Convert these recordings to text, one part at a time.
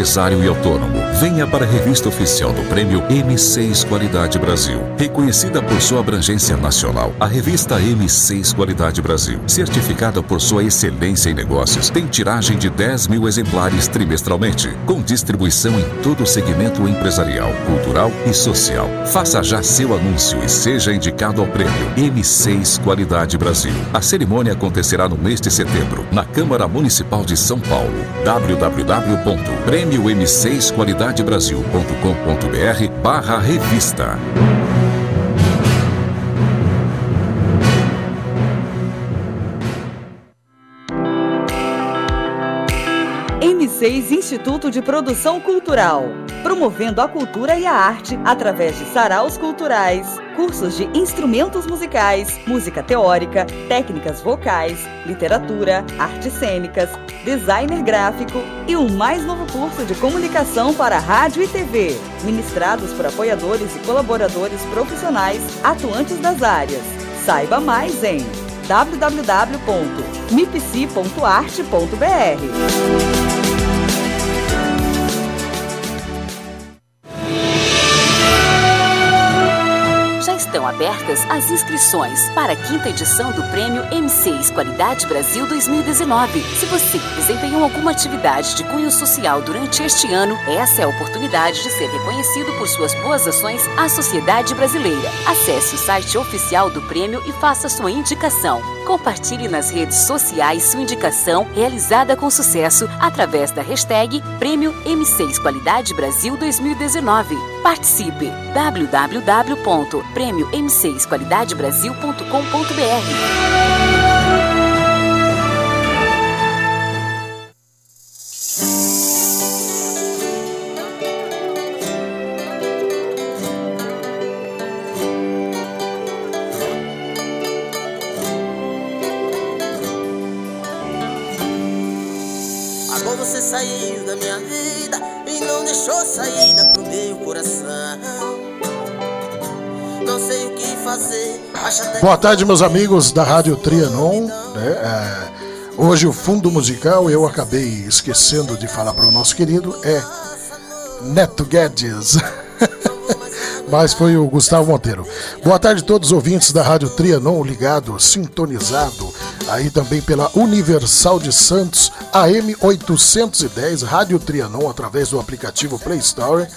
empresário e autônomo. Venha para a revista oficial do Prêmio M6 Qualidade Brasil. Reconhecida por sua abrangência nacional, a revista M6 Qualidade Brasil, certificada por sua excelência em negócios, tem tiragem de 10 mil exemplares trimestralmente, com distribuição em todo o segmento empresarial, cultural e social. Faça já seu anúncio e seja indicado ao prêmio M6 Qualidade Brasil. A cerimônia acontecerá no mês de setembro, na Câmara Municipal de São Paulo. www.prêmiom6qualidadebrasil.com.br barra revista. M6 Instituto de Produção Cultural, promovendo a cultura e a arte através de saraus culturais, cursos de instrumentos musicais, música teórica, técnicas vocais, literatura, artes cênicas, designer gráfico e o mais novo curso de comunicação para rádio e TV, ministrados por apoiadores e colaboradores profissionais atuantes das áreas. Saiba mais em www.mipc.arte.br. estão abertas as inscrições para a quinta edição do Prêmio M6 Qualidade Brasil 2019. Se você desempenhou alguma atividade de cunho social durante este ano, essa é a oportunidade de ser reconhecido por suas boas ações à sociedade brasileira. Acesse o site oficial do prêmio e faça sua indicação. Compartilhe nas redes sociais sua indicação realizada com sucesso através da hashtag Prêmio M6 Qualidade Brasil 2019. Participe! www.prêmio-m6qualidadebrasil.com.br Boa tarde, meus amigos da Rádio Trianon. Né? É, hoje o fundo musical eu acabei esquecendo de falar para o nosso querido é Neto Guedes. Mas foi o Gustavo Monteiro. Boa tarde a todos os ouvintes da Rádio Trianon, ligado, sintonizado, aí também pela Universal de Santos, AM 810, Rádio Trianon, através do aplicativo Play Store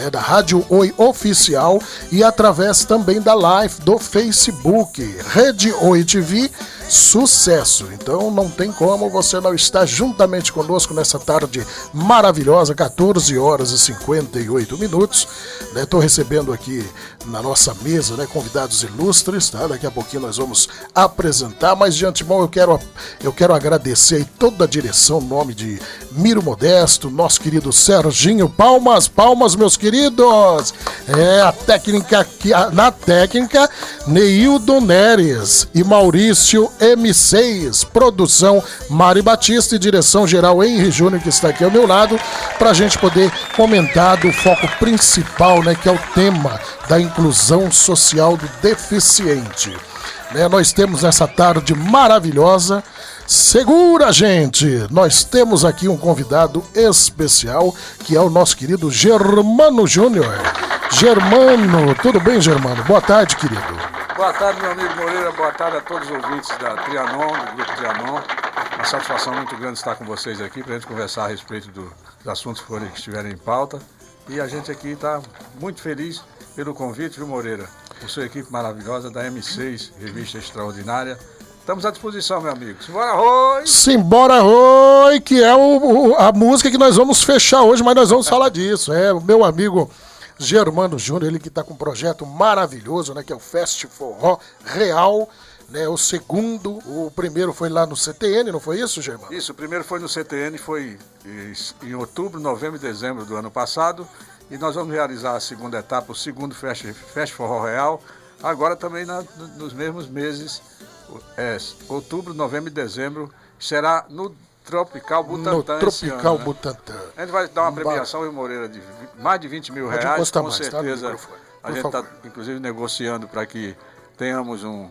né, da Rádio Oi Oficial e através também da live do Facebook, Rede Oi TV sucesso. Então não tem como você não estar juntamente conosco nessa tarde maravilhosa, 14 horas e 58 minutos. Estou né? recebendo aqui na nossa mesa né, convidados ilustres, tá? Daqui a pouquinho nós vamos apresentar, mas de antemão eu quero, eu quero agradecer toda a direção, nome de Miro Modesto, nosso querido Serginho. Palmas, palmas, meus queridos! É, a técnica aqui, na técnica, Neildo Neres e Maurício M6, produção Mari Batista e direção geral Henry Júnior, que está aqui ao meu lado, para a gente poder comentar do foco principal, né, que é o tema da inclusão social do deficiente. Né, nós temos essa tarde maravilhosa. Segura, gente! Nós temos aqui um convidado especial, que é o nosso querido Germano Júnior. Germano, tudo bem, Germano? Boa tarde, querido. Boa tarde, meu amigo Moreira. Boa tarde a todos os ouvintes da Trianon, do Grupo Trianon. Uma satisfação muito grande estar com vocês aqui para a gente conversar a respeito do, dos assuntos que, estiverem em pauta. E a gente aqui está muito feliz pelo convite, viu, Moreira? Por sua equipe maravilhosa da M6, revista extraordinária. Estamos à disposição, meu amigo. Simbora, Roi! Simbora, Roi, que é o, o, a música que nós vamos fechar hoje, mas nós vamos falar disso. É, o meu amigo Germano Júnior, ele que está com um projeto maravilhoso, né? Que é o Fest Forró Real. Né, o segundo, o primeiro foi lá no CTN, não foi isso, Germano? Isso, o primeiro foi no CTN, foi em outubro, novembro e dezembro do ano passado. E nós vamos realizar a segunda etapa, o segundo Fest, Fest Forró Real, agora também na, nos mesmos meses, é, outubro, novembro e dezembro. Será no Tropical Butantan. No Tropical ano, né? Butantan. A gente vai dar uma premiação em Moreira de mais de 20 mil reais, com mais, tá, certeza. Tá? a gente está, inclusive, negociando para que tenhamos um,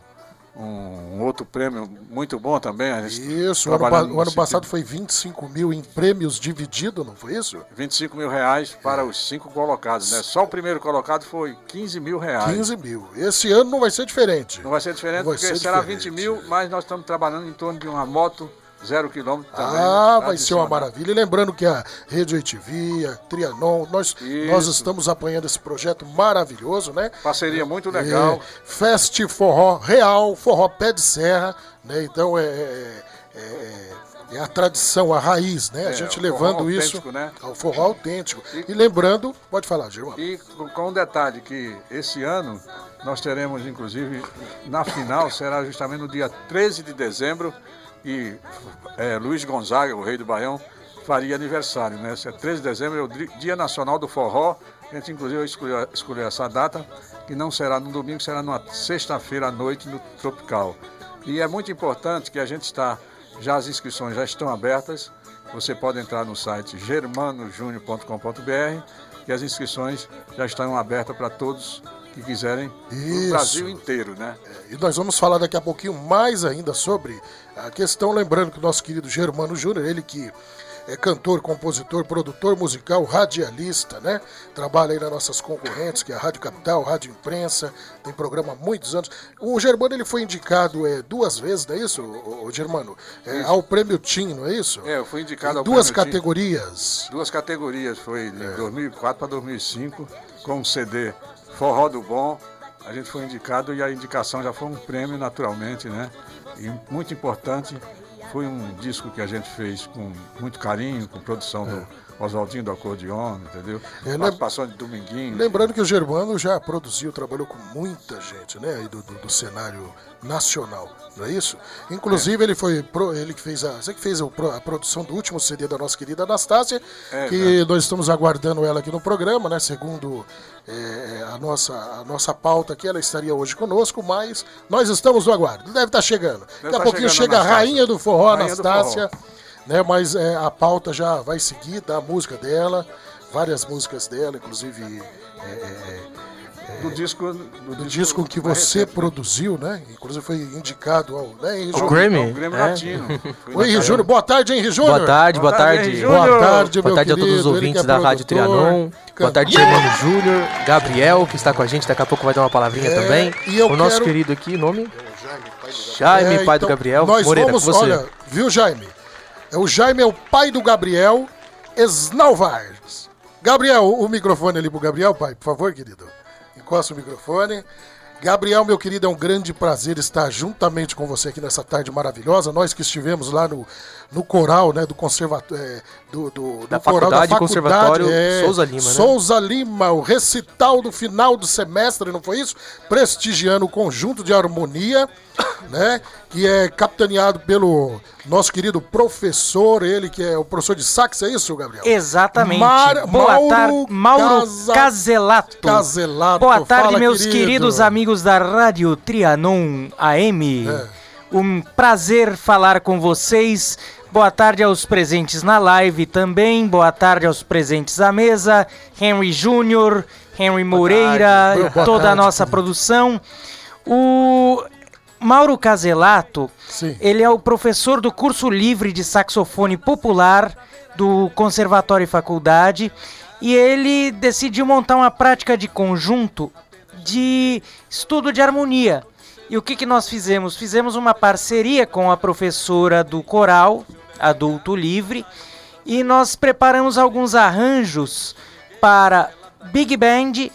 um outro prêmio muito bom também. Isso, o ano, o ano passado foi 25 mil em prêmios dividido, não foi isso? 25 mil reais para os cinco colocados, né? Só o primeiro colocado foi 15 mil reais. 15 mil. Esse ano não vai ser diferente. Não vai ser diferente vai porque ser será diferente. 20 mil, mas nós estamos trabalhando em torno de uma moto zero quilômetro também. Ah, vai ser uma maravilha. E lembrando que a Rede HTV, a Trianon, nós, nós estamos apanhando esse projeto maravilhoso, né? Parceria muito legal. É, Fest Forró Real, Forró Pé de Serra, né? Então é, é, é, é a tradição, a raiz, né? a é, gente levando isso né? ao forró autêntico. E, e lembrando, pode falar, Gilmar. E com um detalhe que esse ano nós teremos, inclusive, na final, será justamente no dia 13 de dezembro, e é, Luiz Gonzaga, o rei do Baião, faria aniversário, né? Esse é 13 de dezembro, é o Dia Nacional do Forró. A gente, inclusive, escolheu, escolheu essa data, que não será no domingo, será numa sexta-feira à noite no Tropical. E é muito importante que a gente está, já as inscrições já estão abertas. Você pode entrar no site germanojúnior.com.br e as inscrições já estão abertas para todos que quiserem no Brasil inteiro, né? É, e nós vamos falar daqui a pouquinho mais ainda sobre a questão, lembrando que o nosso querido Germano Júnior, ele que é cantor, compositor, produtor musical, radialista, né? Trabalha aí nas nossas concorrentes, que é a Rádio Capital, Rádio Imprensa, tem programa há muitos anos. O Germano ele foi indicado é, duas vezes, não é isso, o, o Germano? É, ao Prêmio TIM, não é isso? É, eu fui indicado em ao duas categorias. Tim. Duas categorias, foi de é. 2004 para 2005, com um CD Forró do Bom. A gente foi indicado e a indicação já foi um prêmio, naturalmente, né? E muito importante, foi um disco que a gente fez com muito carinho, com produção é. do Oswaldinho do Acordeon, entendeu? É, Participação de Dominguinho. Lembrando que o Germano já produziu, trabalhou com muita gente, né? Aí do, do, do cenário nacional, não é isso? Inclusive, é. ele foi ele que fez a. Você que fez a, produção do último CD da nossa querida Anastácia, é, que nós estamos aguardando ela aqui no programa, né? Segundo é, a, nossa, a nossa pauta aqui, ela estaria hoje conosco, mas nós estamos no aguardo. Deve estar chegando. Deve Daqui a tá pouquinho chega a rainha do forró, rainha Anastácia. Do forró né? Mas é, a pauta já vai seguir da música dela, várias músicas dela, inclusive é, é, é do disco do, do disco, disco, que você produziu, né? Inclusive foi indicado ao, né, Henri Júnior. Grammy, ao Grammy é. Latino. Oi, Henri Júnior. Boa tarde, Henri Júnior. Boa tarde, boa, boa tarde. Boa tarde, Boa tarde a todos os ouvintes é da Rádio Trianon. Boa tarde, yeah! Júnior, Gabriel, que está com a gente, daqui a pouco vai dar uma palavrinha é, também. o quero... nosso querido aqui, nome? Jaime, pai do Gabriel. Nós Moreira, vamos, olha, viu, Jaime? É o Jaime é o pai do Gabriel Snalvars. Gabriel, o microfone ali pro Gabriel, pai, por favor, querido. Encosta o microfone. Gabriel, meu querido, é um grande prazer estar juntamente com você aqui nessa tarde maravilhosa. Nós que estivemos lá no, no coral, né, do conservatório, é, do, do, da do coral da faculdade, Conservatório é, Souza Lima, né? Souza Lima, o recital do final do semestre, não foi isso? Prestigiando o conjunto de harmonia, né, que é capitaneado pelo nosso querido professor, ele que é o professor de sax, é isso, Gabriel? Exatamente. Mar Boa Mauro tarde, Mauro Casa... Caselato. Caselato. Boa tarde, Fala, meus querido. queridos amigos da Rádio Trianon AM. É. Um prazer falar com vocês. Boa tarde aos presentes na live também. Boa tarde aos presentes à mesa. Henry Júnior, Henry Moreira, Boa toda tarde. a nossa produção. O Mauro Caselato, Sim. ele é o professor do curso livre de saxofone popular do Conservatório e Faculdade e ele decidiu montar uma prática de conjunto de estudo de harmonia. E o que, que nós fizemos? Fizemos uma parceria com a professora do coral, adulto livre, e nós preparamos alguns arranjos para Big Band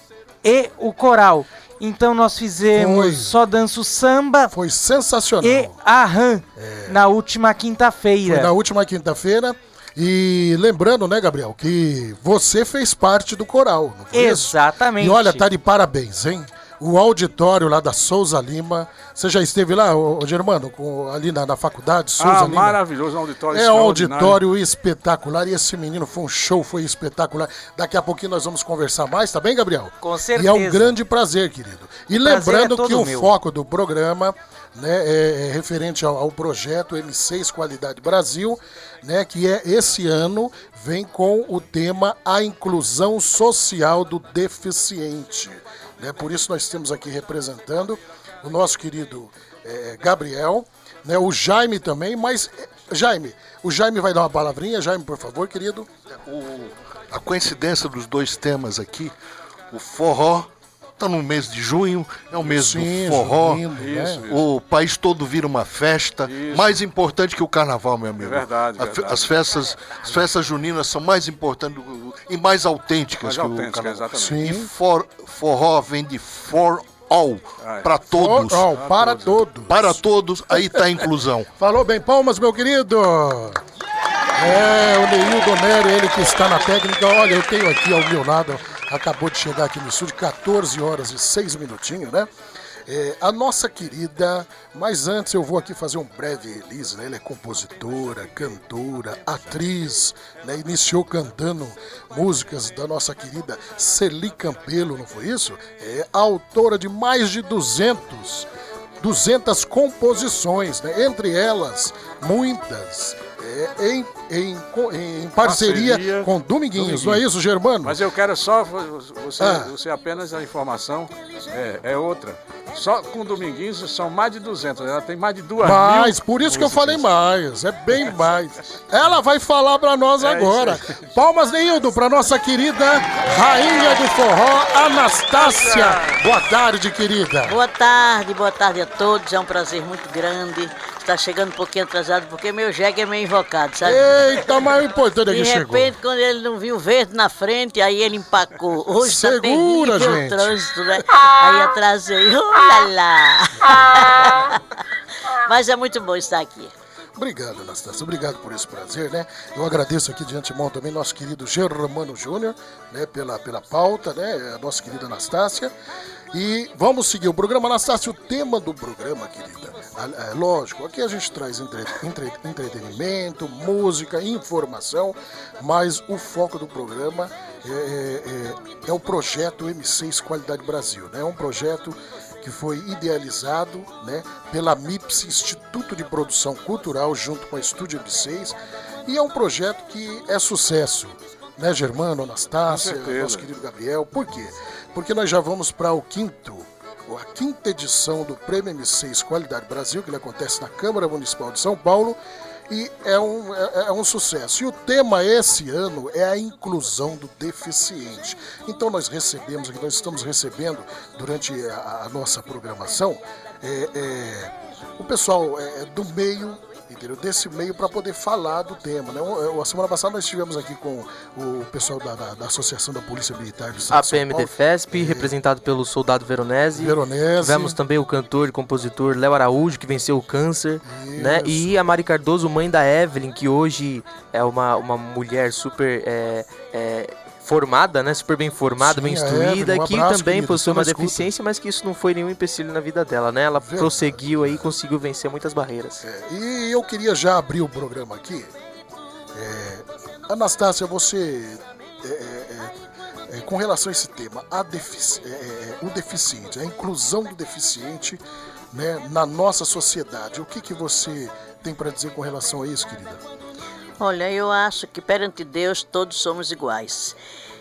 e o coral. Então nós fizemos foi, Só Danço Samba. Foi sensacional. E Arran é. na última quinta-feira. Na última quinta-feira. E lembrando, né, Gabriel, que você fez parte do coral. Exatamente. E olha, tá de parabéns, hein? O auditório lá da Souza Lima. Você já esteve lá, ô, ô Germano, com, ali na, na faculdade? Souza ah, Lima? maravilhoso, um auditório É um auditório espetacular. E esse menino foi um show, foi espetacular. Daqui a pouquinho nós vamos conversar mais, tá bem, Gabriel? Com certeza. E é um grande prazer, querido. E o lembrando é que o meu. foco do programa né, é, é referente ao, ao, projeto M6 Qualidade Brasil, né, que é esse ano vem com o tema A Inclusão Social do Deficiente. Né? Por isso nós temos aqui representando o nosso querido é, Gabriel, né, o Jaime também, mas Jaime, o Jaime vai dar uma palavrinha, Jaime, por favor, querido. O, a coincidência dos dois temas aqui, o forró está no mês de junho, é o mês Sim, do forró. Lindo, né? O país todo vira uma festa. Isso. Mais importante que o carnaval, meu amigo. É verdade, verdade. As festas, as festas juninas são mais importantes e mais autênticas mais que o carnaval. Exatamente. Sim. E for, forró vem de for all, para todos. For all, para todos. Para todos, aí está a inclusão. Falou bem, palmas, meu querido. É, o Neildo Nery, ele que está na técnica. Olha, eu tenho aqui ao meu lado acabou de chegar aqui no estúdio, 14 horas e 6 minutinhos, né? É, a nossa querida, mas antes eu vou aqui fazer um breve release, né? Ela é compositora, cantora, atriz, né? Iniciou cantando músicas da nossa querida Celi Campelo, não foi isso? É autora de mais de 200, 200 composições, né? Entre elas, muitas é, em, em, em parceria, parceria, com Dominguinhos, Dominguinhos, não é isso, Germano? Mas eu quero só, você, ah. você apenas a informação é, é outra. Só com Dominguinhos são mais de 200, ela tem mais de duas mais, por isso que eu falei mais, é bem mais. Ela vai falar para nós é agora. Palmas, Neildo, para nossa querida rainha do forró, Anastácia. Boa tarde, querida. Boa tarde, boa tarde a todos, é um prazer muito grande tá chegando um pouquinho atrasado porque meu jegue é meio invocado, sabe? Eita, mas o importante é que chegou. De repente, quando ele não viu verde na frente, aí ele empacou. Hoje tá Segura, tá gente. o trânsito, né? Aí atrasei. Olha lá! mas é muito bom estar aqui. Obrigado, Anastácia. Obrigado por esse prazer, né? Eu agradeço aqui de antemão também nosso querido Germano Júnior, né? Pela, pela pauta, né? A nossa querida Anastácia. E vamos seguir o programa. Anastácia, o tema do programa, querida, é, lógico, aqui a gente traz entre, entre, entretenimento, música, informação, mas o foco do programa é, é, é, o projeto M6 Qualidade Brasil. Né? É um projeto que foi idealizado né, pela MIPS, Instituto de Produção Cultural, junto com a Estúdio M6, e é um projeto que é sucesso. Né, Germano, Anastácia, nosso querido Gabriel. Por quê? Porque nós já vamos para o quinto a quinta edição do Prêmio M6 Qualidade Brasil, que ele acontece na Câmara Municipal de São Paulo, e é um, é, é, um sucesso. E o tema esse ano é a inclusão do deficiente. Então nós recebemos nós estamos recebendo durante a, a nossa programação é, é, o pessoal é, do meio entendeu? Desse meio para poder falar do tema, né? A semana passada nós estivemos aqui com o pessoal da, da, da Associação da Polícia Militar do Estado A PMDFESP, é... representado pelo soldado Veronese. Veronese. Tivemos também o cantor e compositor Léo Araújo, que venceu o câncer, Isso. né? E a Mari Cardoso, mãe da Evelyn, que hoje é uma, uma mulher super... É, é, formada, né? Super bem formada, Sim, bem instruída, um que também possui uma deficiência, mas que isso não foi nenhum empecilho na vida dela, né? Ela Verdade. prosseguiu aí e conseguiu vencer muitas barreiras. É, e eu queria já abrir o programa aqui. É, Anastácia, você. É, é, é com relação a esse tema, a defici é, o deficiente, a inclusão do deficiente né, na nossa sociedade, o que, que você tem para dizer com relação a isso, querida? Olha, eu acho que perante Deus todos somos iguais.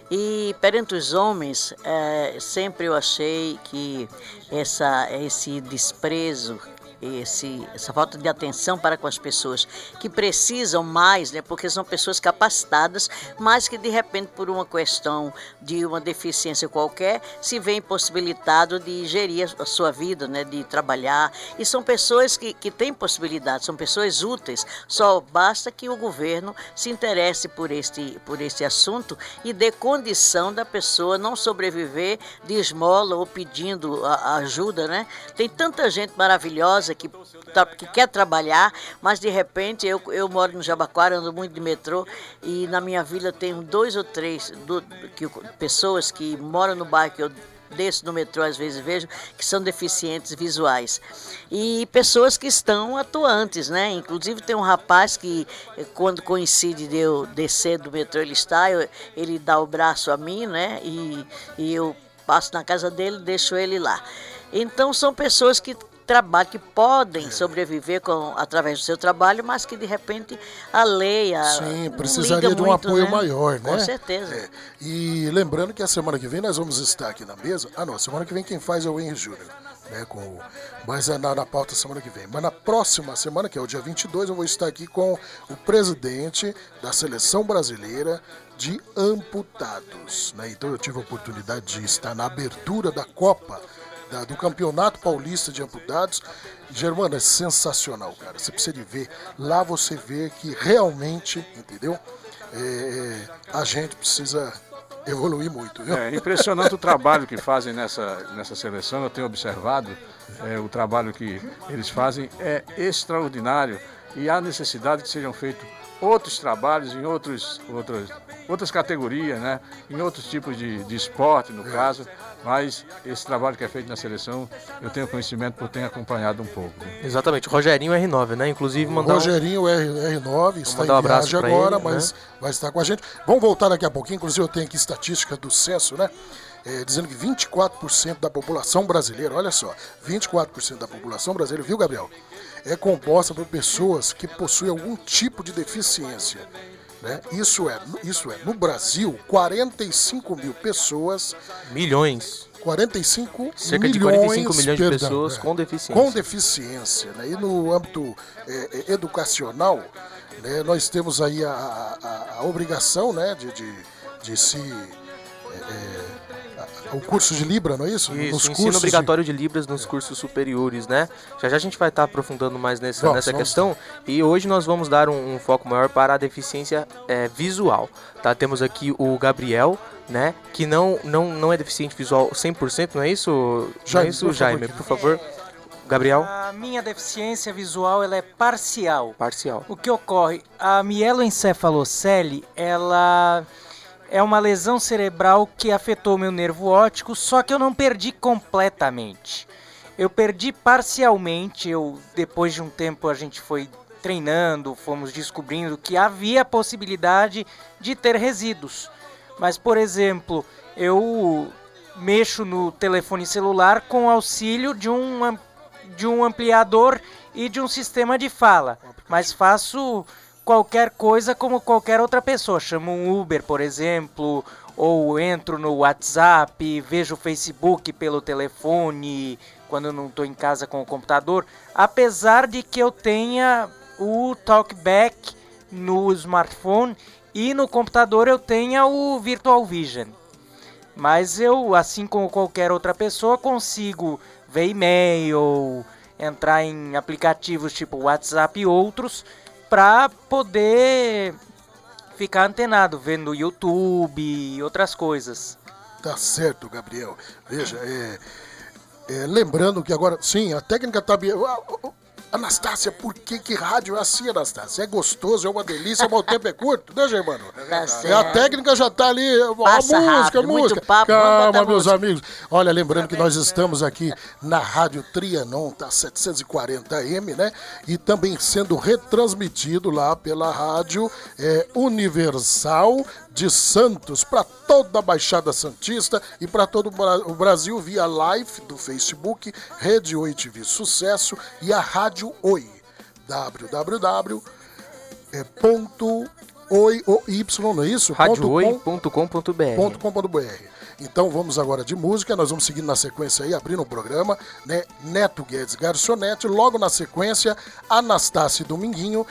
E perante os homens, é, sempre eu achei que essa, esse desprezo esse, essa falta de atenção para com as pessoas que precisam mais, né, porque são pessoas capacitadas, mas que de repente, por uma questão de uma deficiência qualquer, se vê impossibilitado de gerir a sua vida, né, de trabalhar. E são pessoas que, que têm possibilidade, são pessoas úteis. Só basta que o governo se interesse por este, por este assunto e dê condição da pessoa não sobreviver de esmola ou pedindo a, a ajuda, né? Tem tanta gente maravilhosa que, que quer trabalhar, mas de repente eu, eu moro no Jabaquara, ando muito de metrô e na minha vila tem dois ou três do, que, pessoas que moram no bairro que eu desço no metrô às vezes vejo que são deficientes visuais e pessoas que estão atuantes, né? Inclusive tem um rapaz que quando coincide de eu descer do metrô ele está, eu, ele dá o braço a mim, né? E, e eu passo na casa dele, deixo ele lá. Então são pessoas que trabalho, que podem sobreviver com, através do seu trabalho, mas que de repente a lei. A, Sim, precisaria de um muito, apoio né? maior, né? Com certeza. É. E lembrando que a semana que vem nós vamos estar aqui na mesa. Ah, não, semana que vem quem faz é o Henry Júnior. né, com, mas é na, na pauta semana que vem. Mas na próxima semana, que é o dia 22, eu vou estar aqui com o presidente da seleção brasileira de amputados. Né? Então eu tive a oportunidade de estar na abertura da Copa da, do Campeonato Paulista de Amputados. Germano, é sensacional, cara. Você precisa de ver. Lá você vê que realmente, entendeu? É, é a gente precisa evoluir muito. Viu? É impressionante o trabalho que fazem nessa, nessa seleção. Eu tenho observado é, o trabalho que eles fazem é extraordinário e há necessidade que sejam feitos outros trabalhos em outros, outros, outras categorias, né? em outros tipos de, de esporte, no caso. Mas esse trabalho que é feito na seleção, eu tenho conhecimento por ter acompanhado um pouco. Né? Exatamente, Rogerinho R9, né? Inclusive mandar. Rogerinho R, R9 está um em viagem agora, ele, mas né? vai estar com a gente. Vamos voltar daqui a pouquinho, inclusive eu tenho aqui estatística do censo, né? É, dizendo que 24% da população brasileira, olha só, 24% da população brasileira, viu, Gabriel? É composta por pessoas que possuem algum tipo de deficiência. Né? Isso, é, isso é, no Brasil, 45 mil pessoas. Milhões. 45 Cerca milhões, de 45 milhões perdão, de pessoas é, com deficiência. Com deficiência. Né? E no âmbito é, é educacional, né, nós temos aí a, a, a obrigação né, de, de, de se é, o curso de Libra, não é isso? Isso, nos ensino obrigatório de... de Libras nos cursos superiores, né? Já já a gente vai estar aprofundando mais nessa, nessa vamos questão. E hoje nós vamos dar um, um foco maior para a deficiência é, visual, tá? Temos aqui o Gabriel, né? Que não, não, não é deficiente visual 100%, não é isso? Jaime, não é isso, por Jaime? Favor, por favor. Gabriel? A minha deficiência visual ela é parcial. Parcial. O que ocorre? A mieloencefalocele, ela é uma lesão cerebral que afetou meu nervo óptico, só que eu não perdi completamente. Eu perdi parcialmente, eu depois de um tempo a gente foi treinando, fomos descobrindo que havia a possibilidade de ter resíduos. Mas, por exemplo, eu mexo no telefone celular com auxílio de um, de um ampliador e de um sistema de fala, mas faço qualquer coisa como qualquer outra pessoa. Chamo um Uber, por exemplo, ou entro no WhatsApp, vejo o Facebook pelo telefone, quando não estou em casa com o computador, apesar de que eu tenha o Talkback no smartphone e no computador eu tenha o Virtual Vision. Mas eu, assim como qualquer outra pessoa, consigo ver e-mail, entrar em aplicativos tipo WhatsApp e outros para poder ficar antenado, vendo YouTube e outras coisas. Tá certo, Gabriel. Veja, é, é, lembrando que agora, sim, a técnica tá. Anastácia, por que, que rádio é assim, Anastácia? É gostoso, é uma delícia, mas o tempo é curto, né, Germano? Tá certo. A técnica já tá ali, Passa a música, rápido, música. Papo, Calma, meus música. amigos. Olha, lembrando que nós estamos aqui na Rádio Trianon, tá 740M, né? E também sendo retransmitido lá pela Rádio é, Universal de Santos para toda a Baixada Santista e para todo o Brasil via live do Facebook, Rede Oi TV Sucesso e a Rádio Oi. www. É, é isso? radiooi.com.br então vamos agora de música, nós vamos seguir na sequência aí, abrindo o programa, né? Neto Guedes Garçonete, logo na sequência, Anastácio Dominguinho,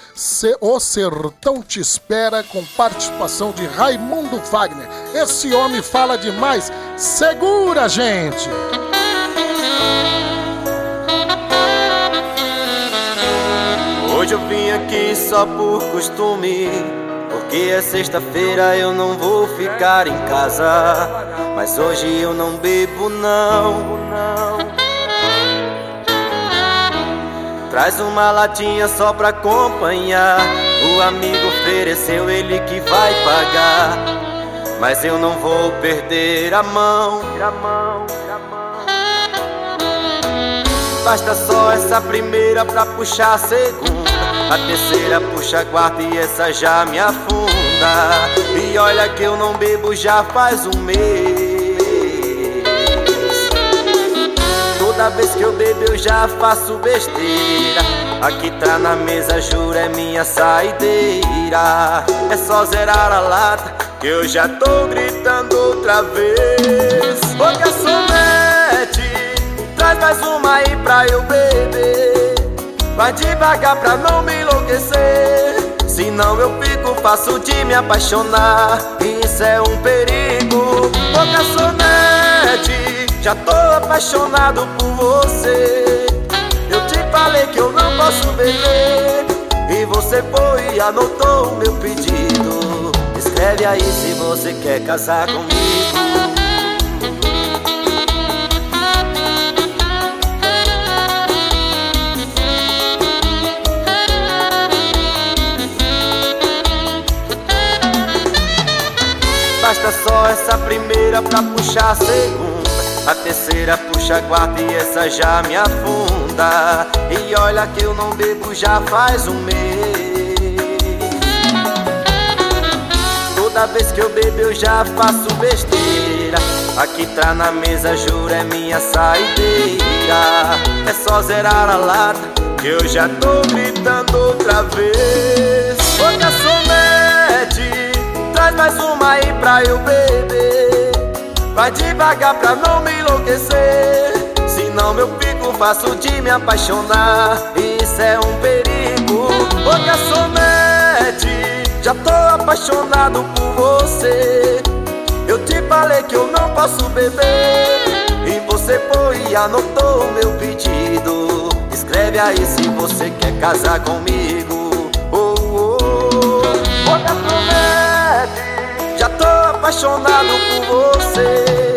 O Sertão Te Espera, com participação de Raimundo Wagner. Esse homem fala demais, segura, gente! Hoje eu vim aqui só por costume porque é sexta-feira eu não vou ficar em casa. Mas hoje eu não bebo não. Traz uma latinha só pra acompanhar. O amigo ofereceu, ele que vai pagar. Mas eu não vou perder a mão. Basta só essa primeira pra puxar a segunda a terceira puxa a quarta e essa já me afunda. E olha que eu não bebo já faz um mês. Toda vez que eu bebo eu já faço besteira. Aqui tá na mesa, juro, é minha saideira. É só zerar a lata que eu já tô gritando outra vez. Ô garçonete Traz mais uma aí pra eu beber Vai devagar pra não me enlouquecer. Senão eu fico fácil de me apaixonar. Isso é um perigo. Ô garçonete Já tô apaixonado por você. Eu te falei que eu não posso beber. E você foi e anotou o meu pedido. Escreve aí se você quer casar comigo essa primeira pra puxar a segunda. A terceira puxa a quarta e essa já me afunda. E olha que eu não bebo já faz um mês. Toda vez que eu bebo eu já faço besteira. Aqui tá na mesa, juro, é minha saideira. É só zerar a lata que eu já tô gritando outra vez Mais uma aí pra eu beber. Vai devagar pra não me enlouquecer. Senão eu fico fácil de me apaixonar. Isso é um perigo Ô garçonete Já tô apaixonado por você. Eu te falei que eu não posso beber E você foi e anotou o meu pedido. Escreve aí se você quer casar comigo. Já tô apaixonado por você.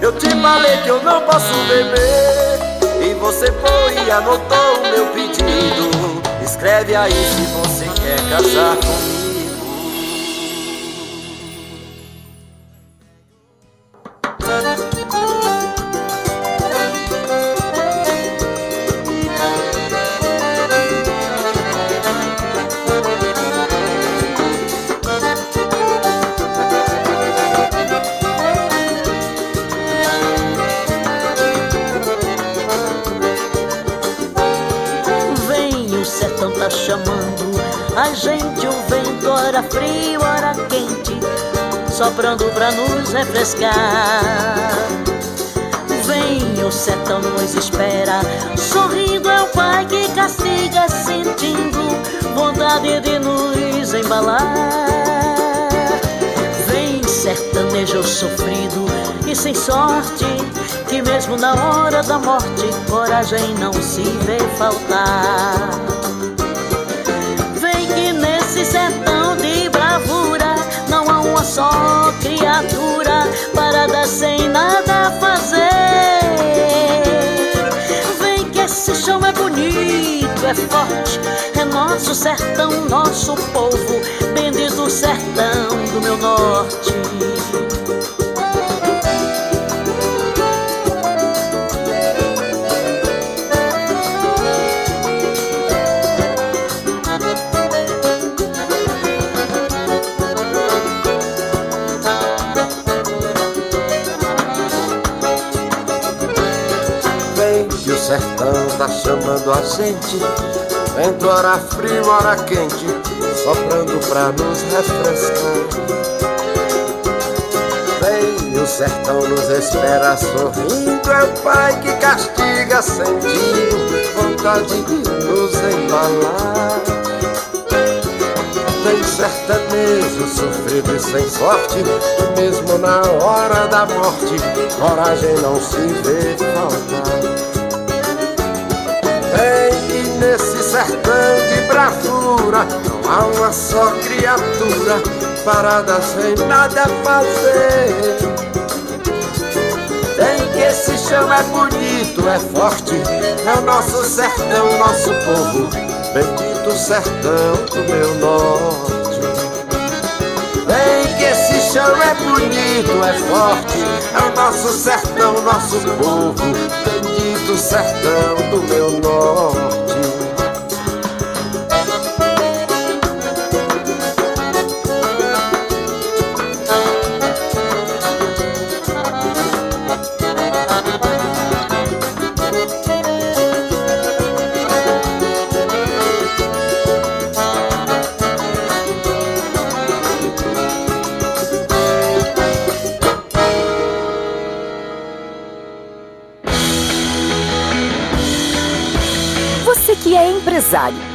Eu te falei que eu não posso beber E você foi e anotou o meu pedido. Escreve aí se você quer casar comigo refrescar. Vem, o sertão nos espera, sorrindo é o pai que castiga, sentindo vontade de nos embalar. Vem, sertanejo sofrido e sem sorte, que mesmo na hora da morte, coragem não se vê faltar. Vem que nesse sertão de bravura uma só criatura parada sem nada fazer. Vem que esse chão é bonito, é forte, é nosso sertão, nosso povo, bendito sertão do meu norte. Tá chamando a gente. Vento hora frio, hora quente Soprando pra nos refrescar. Vem, o sertão nos espera sorrindo É o pai que castiga sentindo Vontade de nos embalar. Vem sertanejo sofrido e sem sorte Mesmo na hora da morte Coragem não se vê faltar nesse sertão de bravura. Não há uma só criatura parada sem nada fazer. Tem que esse chão é bonito, é forte É o nosso sertão, nosso povo. Bendito sertão do meu norte. Tem que esse chão é bonito, é forte É o nosso sertão, nosso povo. Bendito sertão do meu norte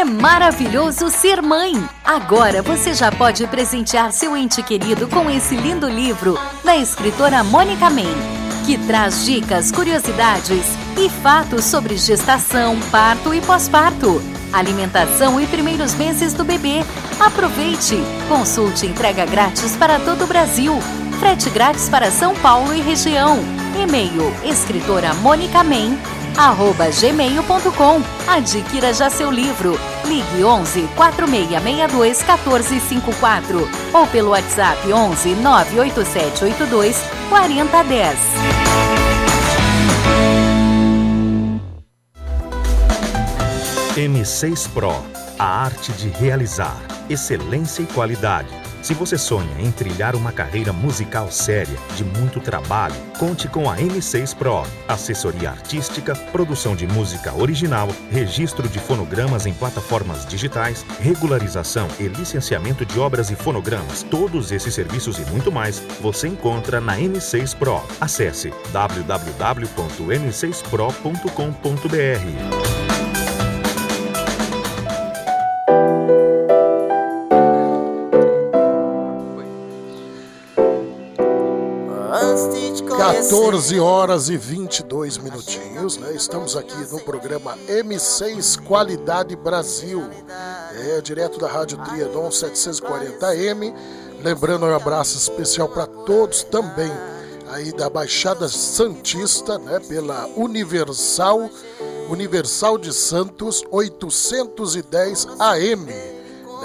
É Maravilhoso Ser Mãe. Agora você já pode presentear seu ente querido com esse lindo livro da escritora Mônica Men, que traz dicas, curiosidades e fatos sobre gestação, parto e pós-parto, alimentação e primeiros meses do bebê. Aproveite! Consulte entrega grátis para todo o Brasil. Frete grátis para São Paulo e região. E-mail escritora Mônica Men gmail.com. Adquira já seu livro. Ligue 11 4662 1454 ou pelo WhatsApp 11 98782 4010. M6 Pro, a arte de realizar, excelência e qualidade se você sonha em trilhar uma carreira musical séria, de muito trabalho, conte com a M6 Pro. Assessoria artística, produção de música original, registro de fonogramas em plataformas digitais, regularização e licenciamento de obras e fonogramas. Todos esses serviços e muito mais você encontra na M6 Pro. Acesse www.m6pro.com.br. Quatorze horas e 22 minutinhos, né? Estamos aqui no programa M6 Qualidade Brasil, é direto da Rádio Triadon 740M. Lembrando um abraço especial para todos também aí da Baixada Santista, né? Pela Universal Universal de Santos 810 AM.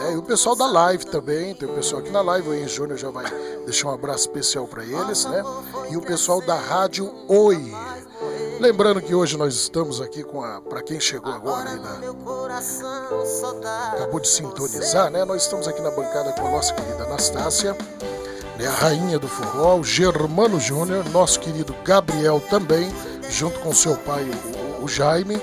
Né? E o pessoal da live também, tem o pessoal aqui na live, o Henrique Júnior já vai deixar um abraço especial para eles, né? E o pessoal da Rádio Oi. Lembrando que hoje nós estamos aqui com a. Para quem chegou agora aí na. Acabou de sintonizar, né? Nós estamos aqui na bancada com a nossa querida Anastácia, né? a rainha do forró, o Germano Júnior, nosso querido Gabriel também, junto com seu pai, o, o Jaime,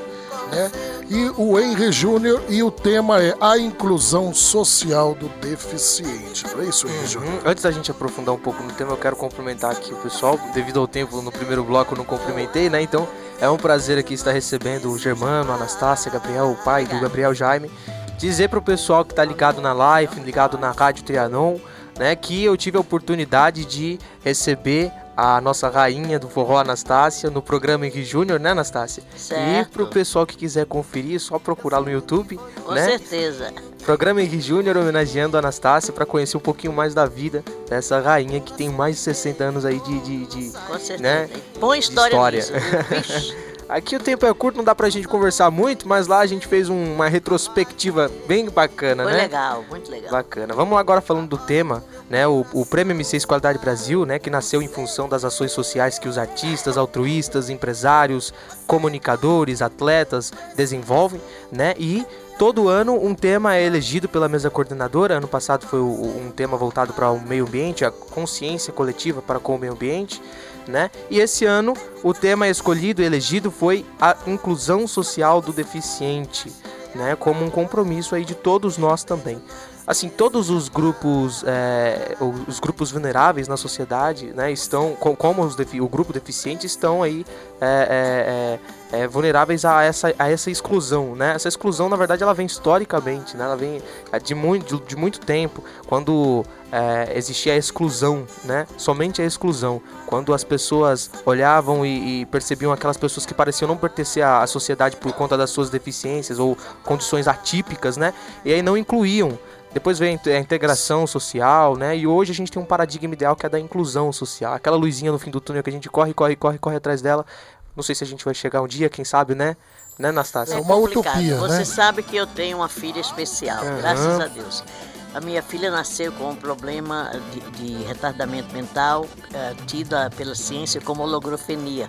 né? E o Henry Júnior e o tema é a inclusão social do deficiente. Não é isso, Henry Júnior? Uhum. Antes da gente aprofundar um pouco no tema, eu quero cumprimentar aqui o pessoal. Devido ao tempo no primeiro bloco eu não cumprimentei, né? Então é um prazer aqui estar recebendo o Germano, a Anastácia, Gabriel, o pai do Gabriel Jaime. Dizer para o pessoal que está ligado na live, ligado na Rádio Trianon, né, que eu tive a oportunidade de receber a nossa rainha do forró Anastácia no programa Henrique Júnior, né, Anastácia? Certo. E pro pessoal que quiser conferir, é só procurar no YouTube, Com né? certeza. Programa Henrique Júnior homenageando a Anastácia para conhecer um pouquinho mais da vida dessa rainha que tem mais de 60 anos aí de, de, de Com certeza. né? Põe história, história. nisso. Aqui o tempo é curto, não dá pra gente conversar muito, mas lá a gente fez um, uma retrospectiva bem bacana, Foi né? legal, muito legal. Bacana. Vamos agora falando do tema, né? O, o Prêmio M6 Qualidade Brasil, né? Que nasceu em função das ações sociais que os artistas, altruístas, empresários, comunicadores, atletas desenvolvem, né? E todo ano um tema é elegido pela mesa coordenadora. Ano passado foi um tema voltado para o meio ambiente, a consciência coletiva para com o meio ambiente, né? E esse ano o tema escolhido e elegido foi a inclusão social do deficiente, né? Como um compromisso aí de todos nós também. Assim, todos os grupos, é, os grupos vulneráveis na sociedade, né, estão, co- como o grupo deficiente, estão aí é, é, é, é, vulneráveis a essa, a essa exclusão, né? Essa exclusão, na verdade, ela vem historicamente, né? Ela vem é, de muito, de, muito tempo, quando existia a exclusão, né? Somente a exclusão. Quando as pessoas olhavam e, e percebiam aquelas pessoas que pareciam não pertencer à, à sociedade por conta das suas deficiências ou condições atípicas, né? E aí não incluíam. Depois veio a inte- a integração social, né? E hoje a gente tem um paradigma ideal que é da inclusão social. Aquela luzinha no fim do túnel que a gente corre, corre, corre, corre atrás dela. Não sei se a gente vai chegar um dia, quem sabe, né? Né, Anastácia? É complicado. Você sabe que eu tenho uma filha especial, Aham. graças a Deus. A minha filha nasceu com um problema de, de retardamento mental, eh, tida pela ciência como holografenia.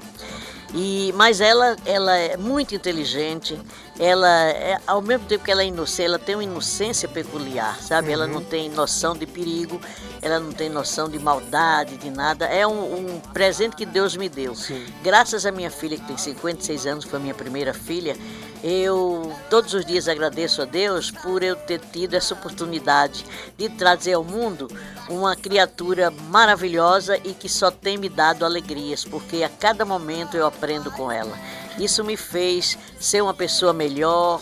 E, mas ela, ela é muito inteligente, ela, é, ao mesmo tempo que ela é inocente, ela tem uma inocência peculiar, sabe? Uhum. Ela não tem noção de perigo, ela não tem noção de maldade, de nada. É um, um presente que Deus me deu. Sim. Graças à minha filha, que tem 56 anos, foi a minha primeira filha, eu todos os dias agradeço a Deus por eu ter tido essa oportunidade de trazer ao mundo uma criatura maravilhosa e que só tem me dado alegrias, porque a cada momento eu aprendo com ela. Isso me fez ser uma pessoa melhor,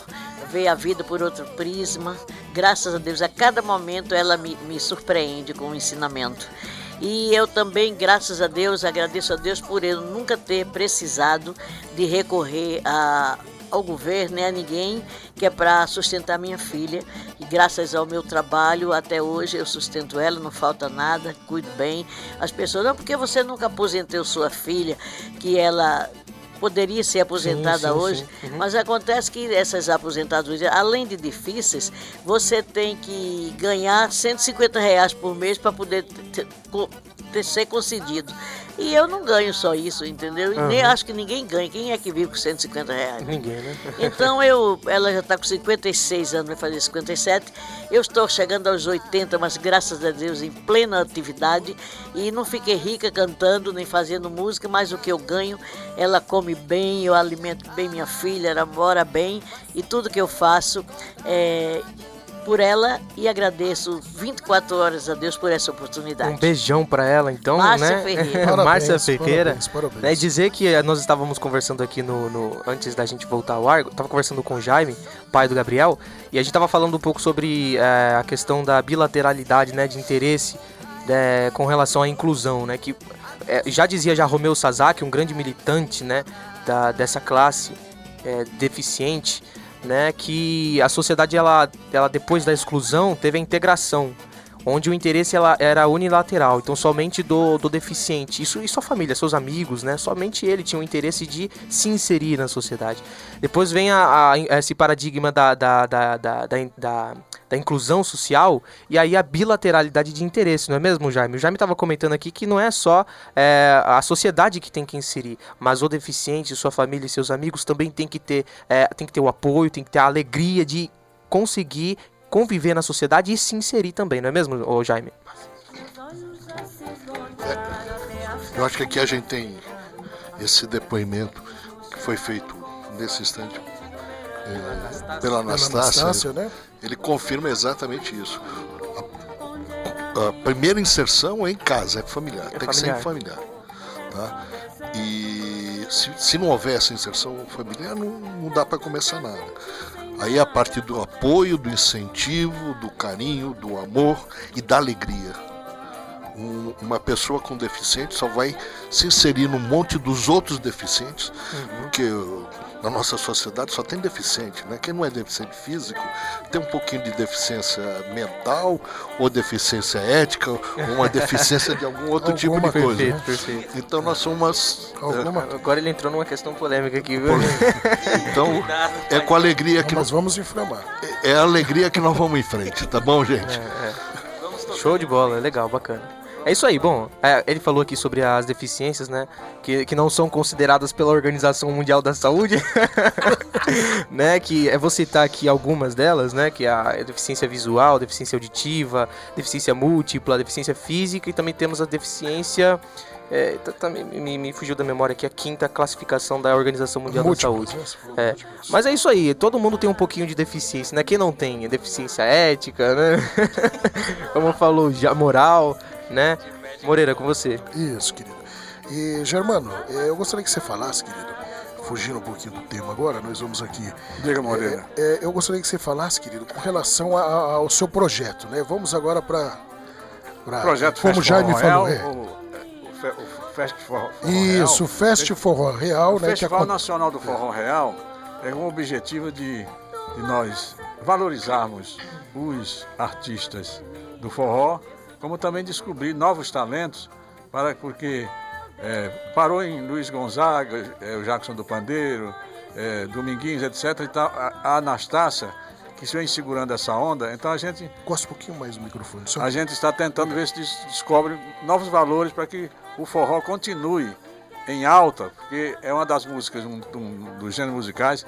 ver a vida por outro prisma. Graças a Deus, a cada momento ela me, me surpreende com o ensinamento. E eu também, graças a Deus, agradeço a Deus por eu nunca ter precisado de recorrer a ao governo, nem a ninguém, que é para sustentar minha filha. E graças ao meu trabalho, até hoje eu sustento ela, não falta nada, cuido bem. As pessoas, não, porque você nunca aposentou sua filha, que ela poderia ser aposentada sim, sim, hoje, sim. Uhum. mas acontece que essas aposentadorias, além de difíceis, você tem que ganhar 150 reais por mês para poder ter, ter, ser concedido. E eu não ganho só isso, entendeu? E uhum. nem acho que ninguém ganha. Quem é que vive com 150 reais? Ninguém, né? Então eu, ela já está com 56 anos, vai fazer 57. Eu estou chegando aos 80, mas graças a Deus em plena atividade. E não fiquei rica cantando nem fazendo música, mas o que eu ganho, ela come bem, eu alimento bem minha filha, ela mora bem. E tudo que eu faço é por ela e agradeço 24 horas a Deus por essa oportunidade. Um beijão para ela, então, Márcia né? Ferreira. Márcia Ferreira. Parabéns, parabéns. Né? Dizer que eh, nós estávamos conversando aqui no, no, antes da gente voltar ao ar, eu tava conversando com o Jaime, pai do Gabriel, e a gente tava falando um pouco sobre é, a questão da bilateralidade, né, de interesse é, com relação à inclusão, né, que é, já dizia já Romeu Sasaki, um grande militante, né, da, dessa classe deficiente, né, que a sociedade ela, ela depois da exclusão teve a integração, onde o interesse ela, era unilateral, então somente do, do deficiente, isso e sua família, seus amigos, né, somente ele tinha o interesse de se inserir na sociedade. Depois vem a, a esse paradigma da, da, da, da, da da inclusão social e aí a bilateralidade de interesse, não é mesmo, Jaime? O Jaime estava comentando aqui que não é só é, a sociedade que tem que inserir, mas o deficiente, sua família e seus amigos também tem que ter, é, tem que ter o apoio, tem que ter a alegria de conseguir conviver na sociedade e se inserir também, não é mesmo, ô Jaime? É, eu acho que aqui a gente tem esse depoimento que foi feito nesse instante é, pela Anastácia, né? ele confirma exatamente isso. A, a, primeira inserção é em casa, é familiar, é tem familiar. que ser familiar. Tá? E se, se não houver essa inserção familiar, não, não dá para começar nada. Aí a parte do apoio, do incentivo, do carinho, do amor e da alegria. Um, uma pessoa com deficiente só vai se inserir no monte dos outros deficientes, uhum. porque na nossa sociedade só tem deficiente, né? Quem não é deficiente físico tem um pouquinho de deficiência mental, ou deficiência ética, ou uma deficiência de algum outro tipo de coisa. Perfeito, né? perfeito. Então nós somos. Alguma... Agora ele entrou numa questão polêmica aqui, viu? Então é com alegria que nós vamos inflamar. É, é a alegria que nós vamos em frente, tá bom, gente? É, é. Show de bola, legal, bacana. É isso aí, bom, é, ele falou aqui sobre as deficiências, né, que, que não são consideradas pela Organização Mundial da Saúde, né, que é vou citar aqui algumas delas, né, que é a deficiência visual, deficiência auditiva, deficiência múltipla, deficiência física e também temos a deficiência é, tá, tá, me, me, fugiu da memória aqui a quinta classificação da Organização Mundial Múltiplos, da Saúde. Né? É. Mas é isso aí, todo mundo tem um pouquinho de deficiência, né? Quem não tem? Deficiência ética, né? Como falou, já moral né? Moreira, com você. Isso, querido. E, Germano, eh, eu gostaria que você falasse, querido, fugindo um pouquinho do tema agora, nós vamos aqui. Diga, Moreira. É, é, eu gostaria que você falasse, querido, com relação a, a, ao seu projeto, né? Vamos agora para. Projeto Como já me falou. É. O, o, o Fest Forró Isso, o Fest Forró Real, o né? Festival Nacional do Forró Real é com o objetivo de, de nós valorizarmos os artistas do forró como também descobrir novos talentos, para, porque é, parou em Luiz Gonzaga, é, o Jackson do Pandeiro, é, Dominguinhos, etc. E tal, a, a Anastácia, que vem segurando essa onda, então a gente. Gosta um pouquinho mais do microfone. Só... A gente está tentando ver se descobre novos valores para que o forró continue em alta, porque é uma das músicas, um, um, dos gêneros musicais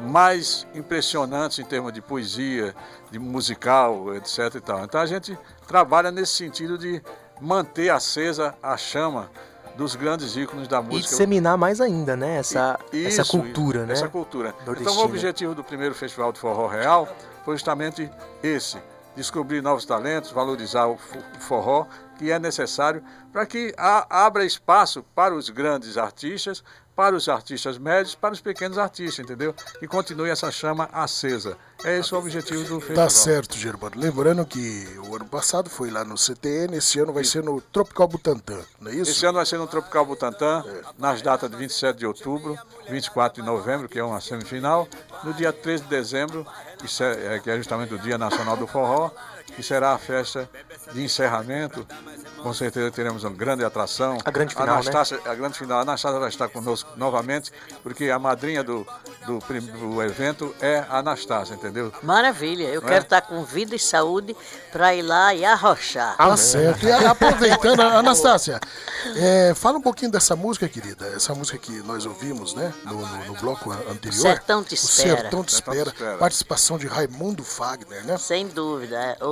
mais impressionantes em termos de poesia, de musical, etc. E tal. Então a gente trabalha nesse sentido de manter acesa a chama dos grandes ícones da música. E disseminar mais ainda, né? Essa, essa cultura, isso, né? Essa cultura. Então o objetivo do primeiro Festival de Forró Real foi justamente esse. Descobrir novos talentos, valorizar o forró, que é necessário para que abra espaço para os grandes artistas para os artistas médios, para os pequenos artistas, entendeu? E continue essa chama acesa. É esse o objetivo do festival. Tá certo, Germano. Lembrando que o ano passado foi lá no CTN, esse ano vai isso. ser no Tropical Butantã, não é isso? Esse ano vai ser no Tropical Butantã, é. nas datas de 27 de outubro, 24 de novembro, que é uma semifinal, no dia 13 de dezembro, é, que é justamente o Dia Nacional do Forró, que será a festa de encerramento com certeza teremos uma grande atração. A grande final, Anastácia, né? A grande final. A Anastácia vai estar conosco novamente, porque a madrinha do, do, do evento é a Anastácia, entendeu? Maravilha. Eu Não quero é? estar com vida e saúde para ir lá e arrochar. Ah, certo. E aproveitando, Anastácia, é, fala um pouquinho dessa música, querida. Essa música que nós ouvimos, né? No, no, no bloco anterior. Sertão te espera. O Sertão te espera. Sertão te espera. Participação de Raimundo Fagner, né? Sem dúvida. O,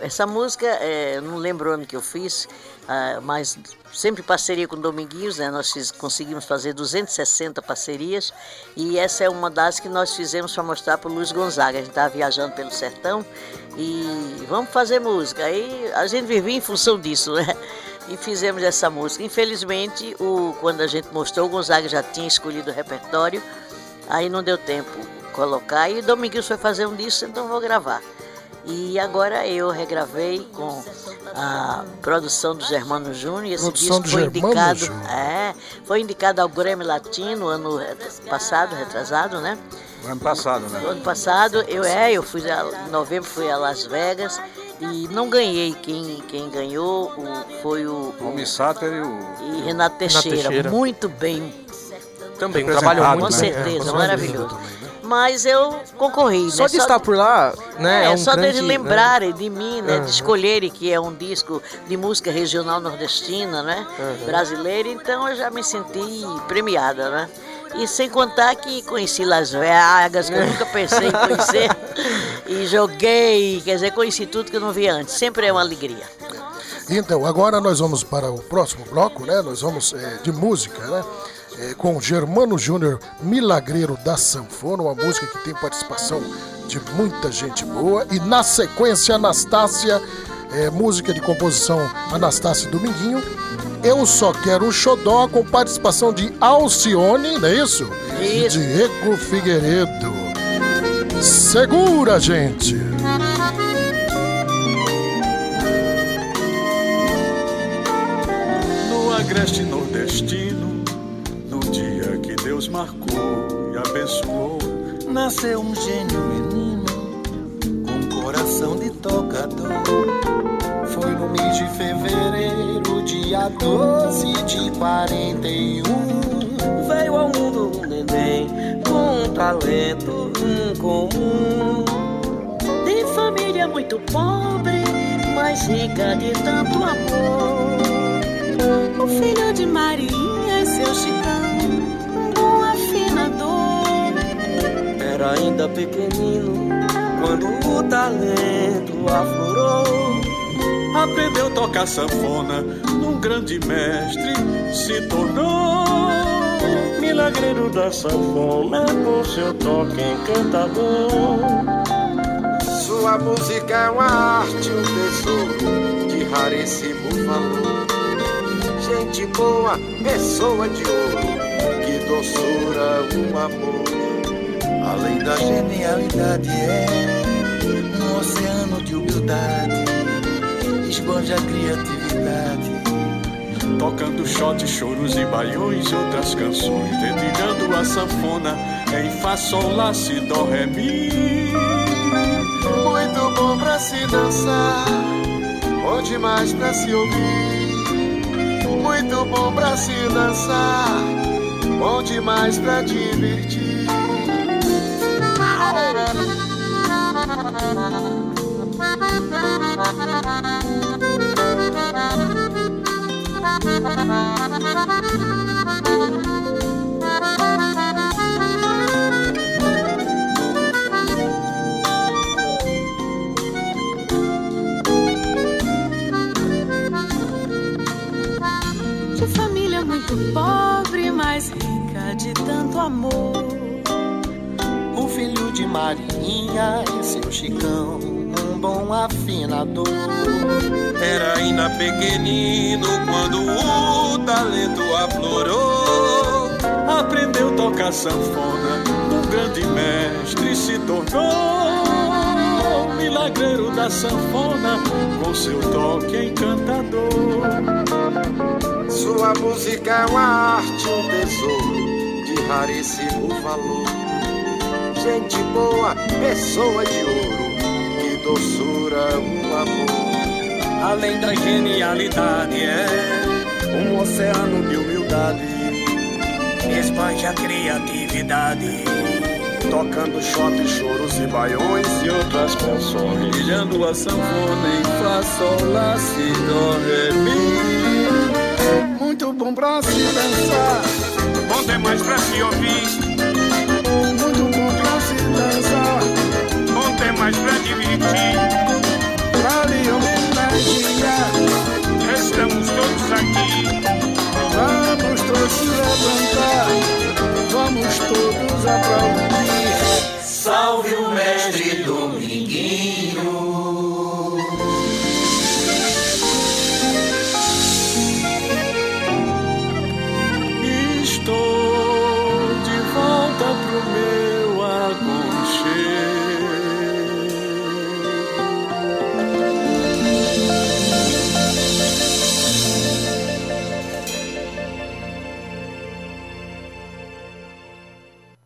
essa música, é, não lembro o ano que eu fiz, Uh, mas sempre parceria com Dominguinhos, né? Nós fiz, conseguimos fazer 260 parcerias e essa é uma das que nós fizemos para mostrar para o Luiz Gonzaga. A gente estava viajando pelo sertão e vamos fazer música. Aí a gente vivia em função disso, né? E fizemos essa música. Infelizmente, o, quando a gente mostrou, o Gonzaga já tinha escolhido o repertório, aí não deu tempo colocar e Dominguinhos foi fazer um disco, então vou gravar. E agora eu regravei com a produção do Germano Júnior. Esse produção disco foi indicado, Júnior. é, foi indicado ao Grêmio Latino ano passado, retrasado, né? ano passado, né? ano passado, eu é, eu fui em novembro fui a Las Vegas e não ganhei. Quem, quem ganhou o, foi o. O Missáter e o. E Renato Teixeira, Renato Teixeira. muito bem. Também um trabalho muito Com certeza, é, maravilhoso. Também, né? Mas eu concorri. Só né? de só estar por lá, né? É, é um só grande, deles lembrarem né? de mim, né? Uhum. De escolherem que é um disco de música regional nordestina, né? Uhum. Brasileira, então eu já me senti premiada, né? E sem contar que conheci Las Vegas, que eu nunca pensei em conhecer. e joguei, quer dizer, conheci tudo que eu não via antes. Sempre é uma alegria. Então, agora nós vamos para o próximo bloco, né? Nós vamos é, de música, né? É, com Germano Júnior, Milagreiro da Sanfona, uma música que tem participação de muita gente boa. E na sequência, Anastácia, é, música de composição Anastácia Dominguinho. Eu só quero um xodó com participação de Alcione, não é isso? Isso. E Diego Figueiredo. Segura, gente! No agreste nordestino, Deus marcou e abençoou, nasceu um gênio menino com coração de tocador. Foi no mês de fevereiro, dia 12 de 41. Veio ao mundo um neném com um talento incomum. De família muito pobre, mas rica de tanto amor. O filho de Maria Era ainda pequenino quando o talento aflorou. Aprendeu a tocar sanfona, num grande mestre se tornou. Milagreiro da sanfona por seu toque encantador. Sua música é uma arte, um tesouro de raríssimo valor. Gente boa, pessoa de ouro, que doçura, um amor. Além da genialidade, é um oceano de humildade expande a criatividade. Tocando shot, choros e baiões outras canções, dedilhando a sanfona em Fá, Sol, Lá, Si, Dó, Ré, Mi. Muito bom pra se dançar, bom demais pra se ouvir. Muito bom pra se dançar, bom demais pra divertir. De família muito pobre, mas rica de tanto amor. O filho de Marinha e seu Chicão, um bom avô afinador. Era ainda pequenino quando o talento aflorou. Aprendeu a tocar sanfona, um grande mestre se tornou. Milagreiro da sanfona, com seu toque encantador. Sua música é uma arte, um tesouro de raríssimo valor. Gente boa, pessoa de ouro, um amor. Além da genialidade, é um oceano de humildade. Expande a criatividade tocando shot, choros e baiões e outras canções, brilhando a sanfona em Fá, Sol, Lá, Si, Dó, Ré, Mi. Muito bom pra se dançar, bom demais pra se ouvir. Muito bom pra se dançar, bom demais pra divertir. Todos levantar, vamos todos aplaudir. Salve o mestre Dominguinho.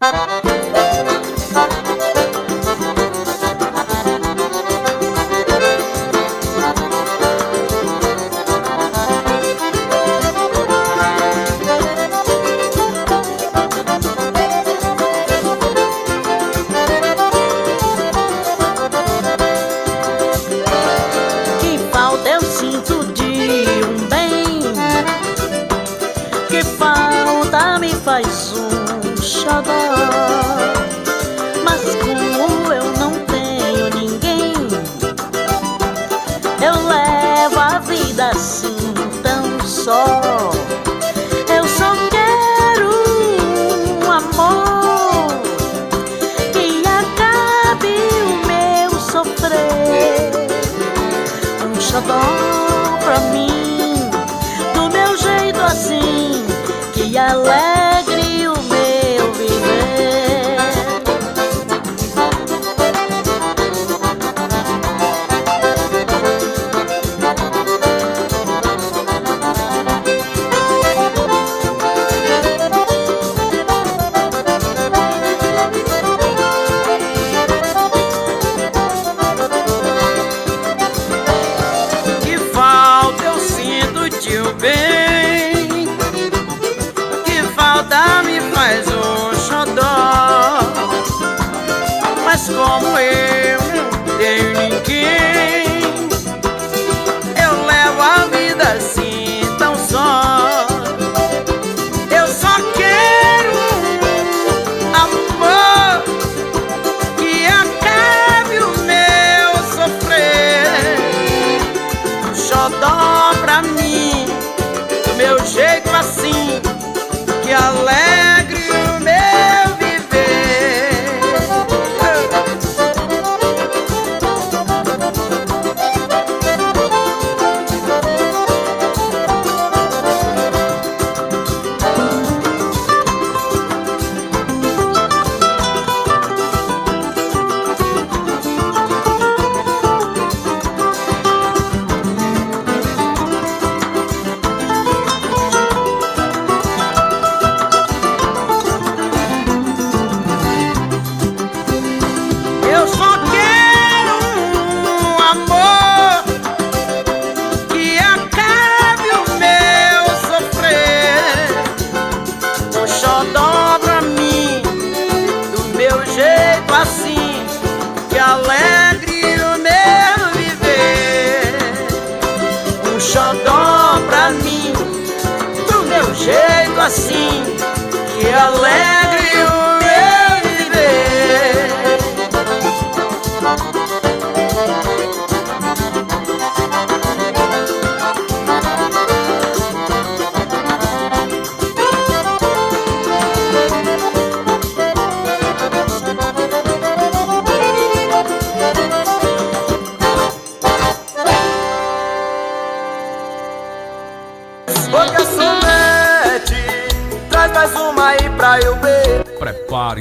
Que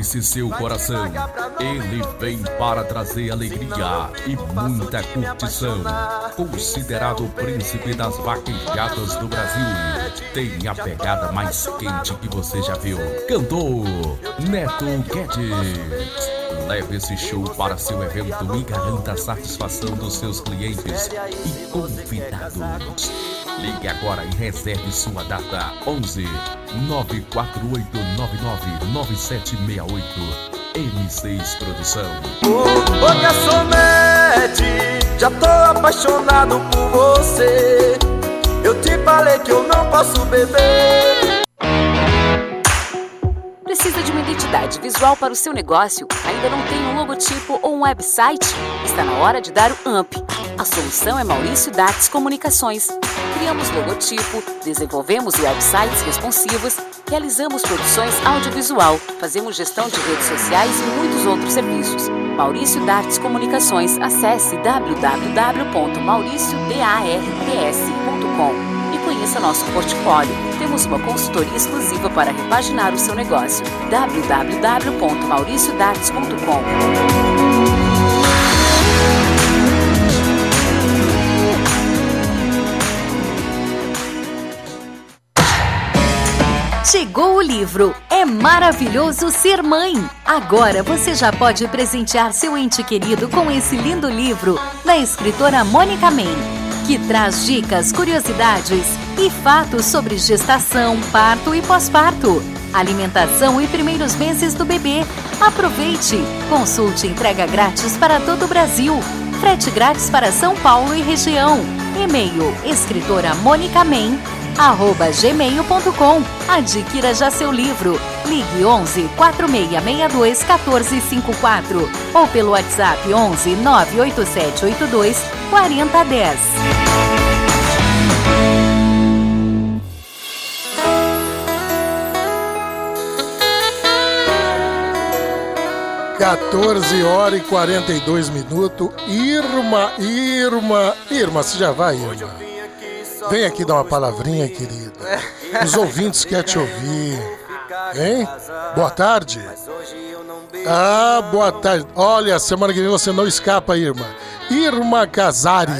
Seu coração, ele vem para trazer alegria e muita curtição. Considerado o príncipe das vaquejadas do Brasil, tem a pegada mais quente que você já viu. Cantor Neto Guedes. Leve esse show para seu evento e garanta a satisfação dos seus clientes e convidados. Ligue agora e reserve sua data 11 948999768 M6 Produção. Ô, ô garçonete, já tô apaixonado por você. Eu te falei que eu não posso beber. Precisa de uma identidade visual para o seu negócio? Ainda não tem um logotipo ou um website? Está na hora de dar o AMP. A solução é Maurício Dates Comunicações. Criamos logotipo, desenvolvemos websites responsivos, realizamos produções audiovisual, fazemos gestão de redes sociais e muitos outros serviços. Maurício Dartes Comunicações. Acesse www.mauriciodarts.com e conheça nosso portfólio. Temos uma consultoria exclusiva para repaginar o seu negócio. www.mauriciodartes.com Chegou o livro É Maravilhoso Ser Mãe. Agora você já pode presentear seu ente querido com esse lindo livro da escritora Mônica Men, que traz dicas, curiosidades e fatos sobre gestação, parto e pós-parto, alimentação e primeiros meses do bebê. Aproveite! Consulte entrega grátis para todo o Brasil. Frete grátis para São Paulo e região. E-mail escritora Mônica Men gmail.com. Adquira já seu livro. Ligue 11 4662 1454 ou pelo WhatsApp 11 98782 4010. Quatorze horas e 42 minutos. Irma, Irma, Irma, você já vai, Irma? Vem aqui dar uma palavrinha, querida. Os ouvintes querem te ouvir. Hein? Boa tarde. Ah, boa tarde. Olha, semana que vem você não escapa, Irma. Irma Casari.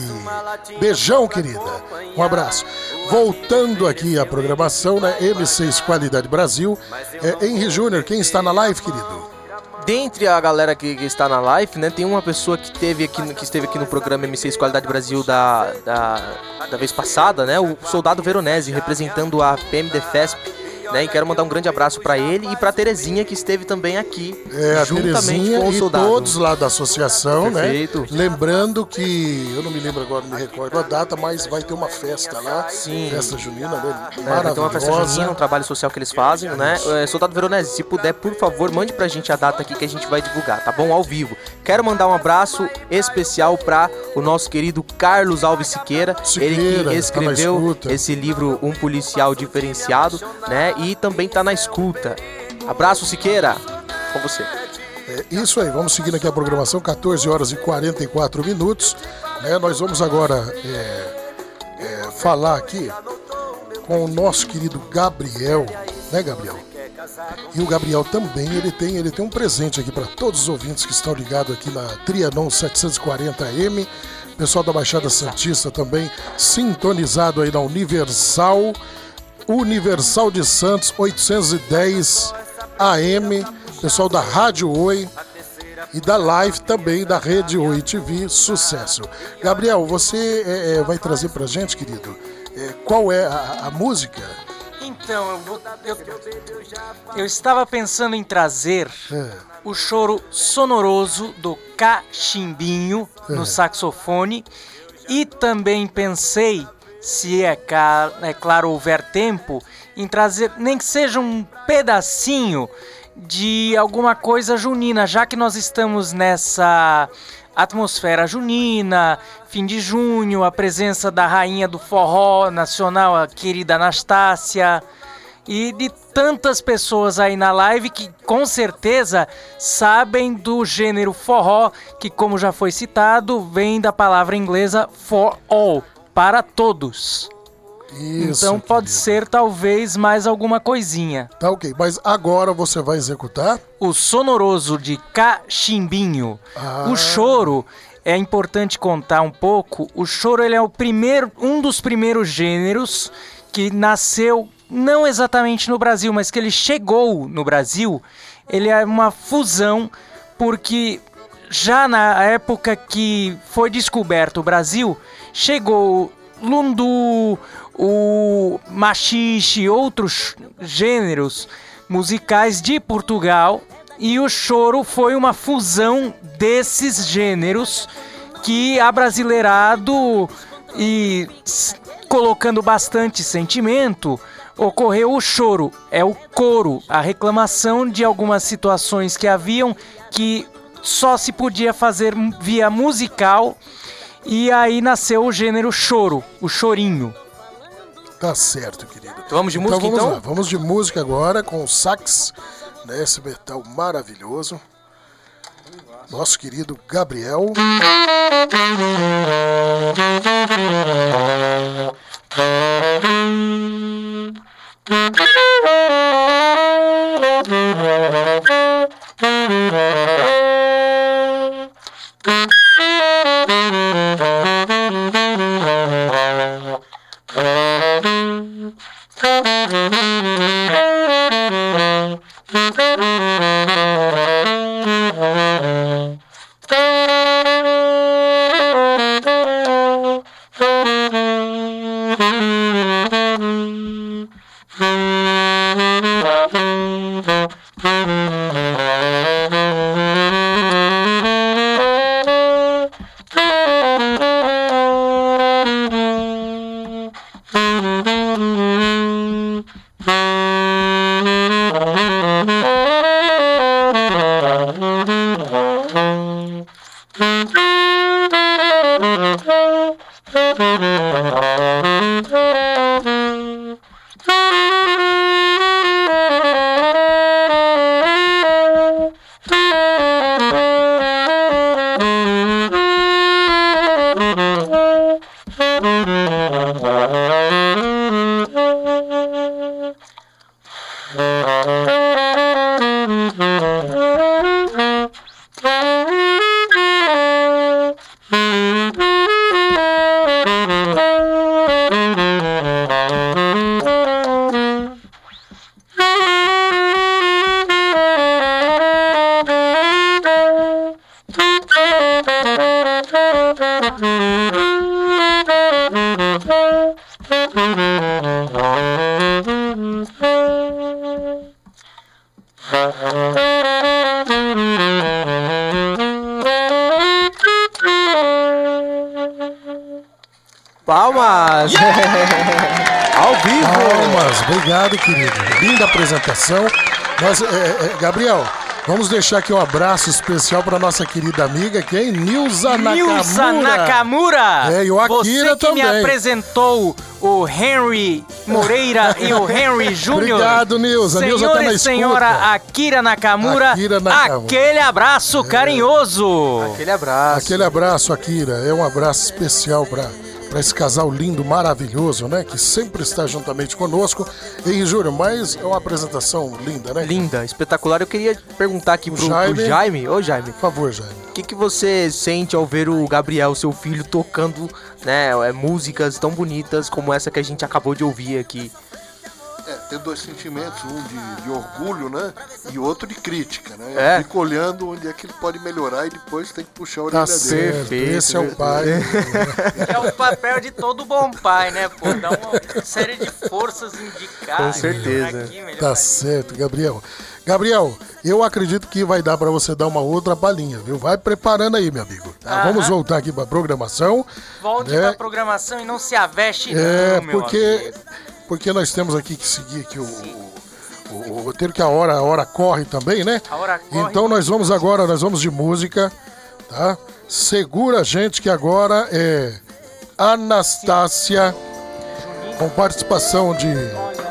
Beijão, querida. Um abraço. Voltando aqui à programação, né? M6 Qualidade Brasil. É, Henry Júnior, quem está na live, querido? Dentre a galera que, que, está na live, né, tem uma pessoa que teve aqui, que esteve aqui no programa M6 Qualidade Brasil da, da, da vez passada, né, o Soldado Veronese, representando a PMDFESP né? E quero mandar um grande abraço para ele e para Terezinha que esteve também aqui, é, juntamente com o soldado. E todos lá da associação, né? Perfeito. né? Lembrando que eu não me lembro agora, não me recordo a data, mas vai ter uma festa lá, Sim. festa junina, né? É, vai ter uma festa junina, um trabalho social que eles fazem, né? É, soldado Veronese, se puder, por favor, mande pra gente a data aqui que a gente vai divulgar, tá bom? Ao vivo. Quero mandar um abraço especial para o nosso querido Carlos Alves Siqueira, Siqueira ele que tá escreveu tá esse livro Um Policial Diferenciado, né? E também tá na escuta. Abraço, Siqueira. Com você. É isso aí, vamos seguindo aqui a programação, 14 horas e 44 minutos. Né? Nós vamos agora é, é, falar aqui com o nosso querido Gabriel, né, Gabriel? E o Gabriel também, ele tem, ele tem um presente aqui para todos os ouvintes que estão ligados aqui na Trianon 740M. Pessoal da Baixada Santista também sintonizado aí na Universal Universal de Santos 810 AM, pessoal da Rádio Oi e da Live também da Rede Oi TV, sucesso. Gabriel, você é, é, vai trazer pra gente, querido, é, qual é a, a música? Então, eu, vou, eu, eu, estava pensando em trazer é. o choro sonoroso do Cachimbinho no saxofone e também pensei se é, é claro houver tempo, em trazer nem que seja um pedacinho de alguma coisa junina, já que nós estamos nessa atmosfera junina, fim de junho, a presença da rainha do forró nacional, a querida Anastácia, e de tantas pessoas aí na live que com certeza sabem do gênero forró, que como já foi citado, vem da palavra inglesa for all, para todos. Isso, então pode querido. ser talvez mais alguma coisinha. Tá ok, mas agora você vai executar? O sonoroso de cachimbinho. Ah. O choro é importante contar um pouco. O choro ele é o primeiro, um dos primeiros gêneros que nasceu não exatamente no Brasil, mas que ele chegou no Brasil. Ele é uma fusão porque já na época que foi descoberto o Brasil, chegou lundu, o machixe e outros gêneros musicais de Portugal e o choro foi uma fusão desses gêneros que abrasileirado e colocando bastante sentimento ocorreu o choro, é o coro, a reclamação de algumas situações que haviam que só se podia fazer via musical e aí nasceu o gênero choro, o chorinho. Tá certo, querido. Então vamos de música então? Vamos, então? Lá, vamos de música agora com o sax, né, esse metal maravilhoso. Nosso querido Gabriel. Ha ha ha ha! Apresentação. Mas, é, é, Gabriel, vamos deixar aqui um abraço especial para nossa querida amiga, quem? Nilza Nakamura. Nilza Nakamura! É, e o Akira Você que também. me apresentou o Henry Moreira e o Henry Júnior. Obrigado, Nilza. Senhor Nilza tá na e senhora Akira Nakamura, Akira Nakamura. aquele abraço carinhoso. Aquele abraço. Aquele abraço, Akira. É um abraço especial para para esse casal lindo, maravilhoso, né? Que sempre está juntamente conosco. E Júlio, mas é uma apresentação linda, né? Linda, espetacular. Eu queria perguntar aqui pro Jaime. pro Jaime. Ô, Jaime. Por favor, Jaime. O que, que você sente ao ver o Gabriel, seu filho, tocando né, é, músicas tão bonitas como essa que a gente acabou de ouvir aqui? É, tem dois sentimentos, um de, de, orgulho, né? E outro de crítica, né? É. Fica olhando onde é que ele pode melhorar e depois tem que puxar a orelha tá dele. Certo, esse é o pai. É o papel de todo bom pai, né? Pô, dá uma série de forças indicadas. Com certeza. Aqui, tá certo, Gabriel. Gabriel, eu acredito que vai dar para você dar uma outra balinha, viu? Vai preparando aí, meu amigo. Tá? Vamos voltar aqui para programação. Volte né? para programação e não se aveste é, não, porque amigo porque nós temos aqui que seguir aqui o, o, o roteiro que a hora, a hora corre também, né? A hora corre. Então nós vamos agora, nós vamos de música, tá? Segura a gente que agora é Anastácia, com participação de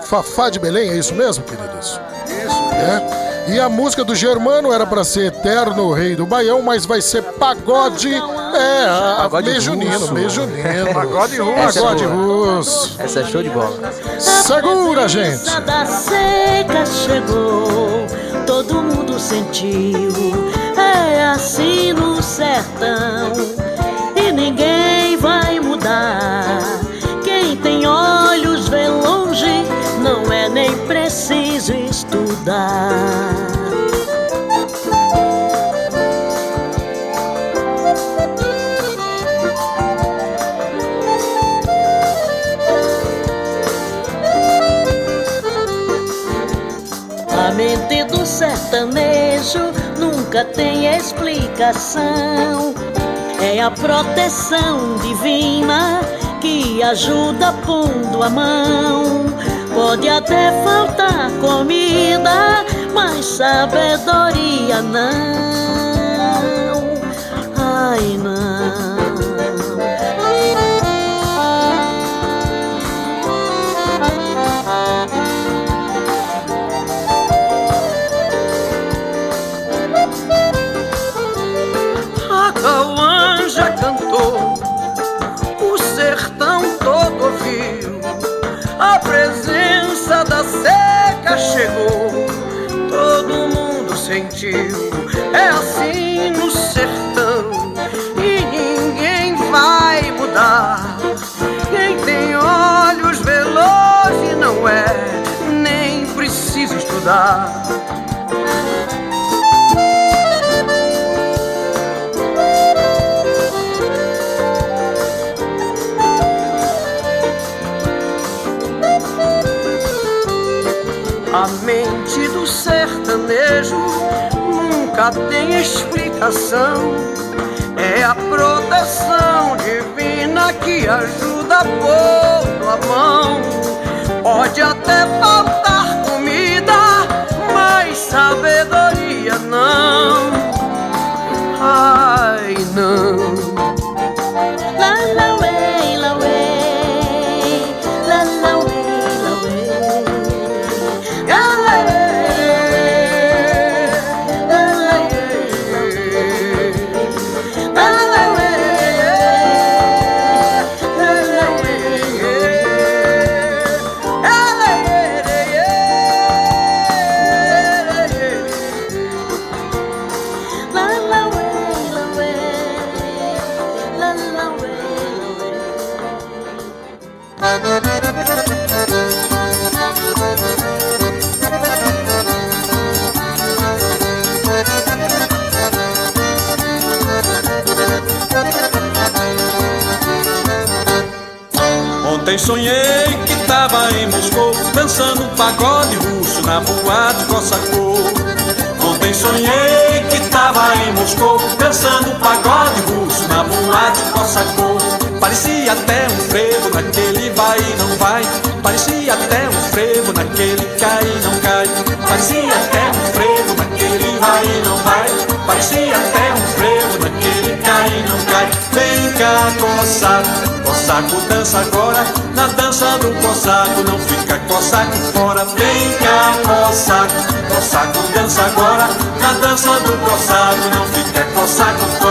Fafá de Belém, é isso mesmo, queridos? Isso. É. E a música do Germano era para ser Eterno Rei do Baião, mas vai ser Pagode É, pagode meio junino, meio junino. Pagode russo. Pagode russo. Essa é show de bola. Segura, gente. da seca chegou, todo mundo sentiu. É assim no sertão e ninguém vai mudar. Quem tem olhos vê longe, não é nem preciso estudar. A mente do sertanejo nunca tem explicação. É a proteção divina que ajuda pondo a mão. Pode até faltar comida, mas sabedoria não. Ai, não. A Cauã já cantou, o sertão todo ouviu. A presença chegou, todo mundo sentiu. É assim no sertão e ninguém vai mudar. Quem tem olhos vê longe não é, nem precisa estudar. Sertanejo nunca tem explicação. É a proteção divina que ajuda a a mão. Pode até faltar comida, mas sabedoria não. Ai, sonhei que tava em Moscou Dançando pagode russo na boate Cossacô Ontem sonhei que tava em Moscou Dançando pagode russo na boate Cossacô Parecia até um frevo naquele vai e não vai Parecia até um frevo naquele cai e não cai. Parecia até um frevo naquele vai e não vai Parecia até um frevo naquele cai e não cai. Vem cá, coçaco Cossaco dança agora, na dança do cossaco Não fica cossaco fora. Vem cá, cossaco Cossaco dança agora, na dança do cossaco Não fica cossaco fora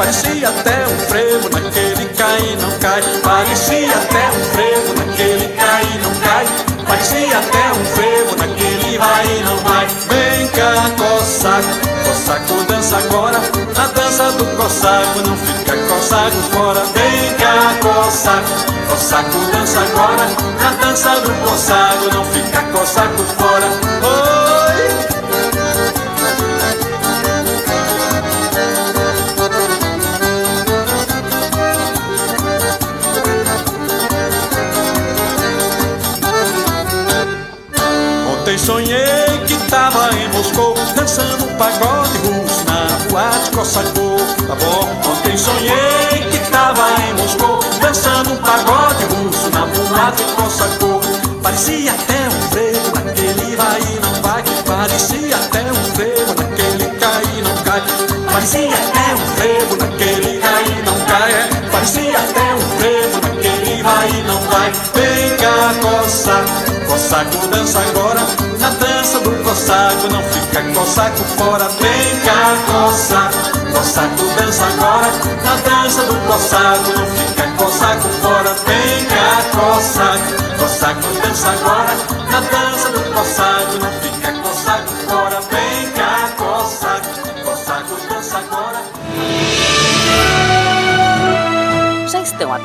Parecia até um frevo naquele cai não cai. Parecia até um frevo naquele cai não cai. Parecia até um frevo naquele vai não vai. Vem cá, cossaco Cossaco dança agora, na dança do cossaco Não fica cossaco fora. Vem cá, cossaco Cossaco dança agora, na dança do cossaco Não fica cossaco fora pagode russo na boate coçacou, tá bom? Ontem sonhei que tava em Moscou, dançando um pagode russo na mulata e coçacou. Parecia até um frevo naquele vai e não vai, parecia até um frevo naquele cai e não cai, parecia até um frevo naquele cai e não cai, é. parecia até um frevo naquele vai e não vai. Vem cá, coça, coçaco dança agora, na dança do coçaco não fica coçaco fora. Vem cá, coça, coçaco dança agora, na dança do coçaco não fica coçaco fora. Vem cá, coçaco, coçaco dança agora, na dança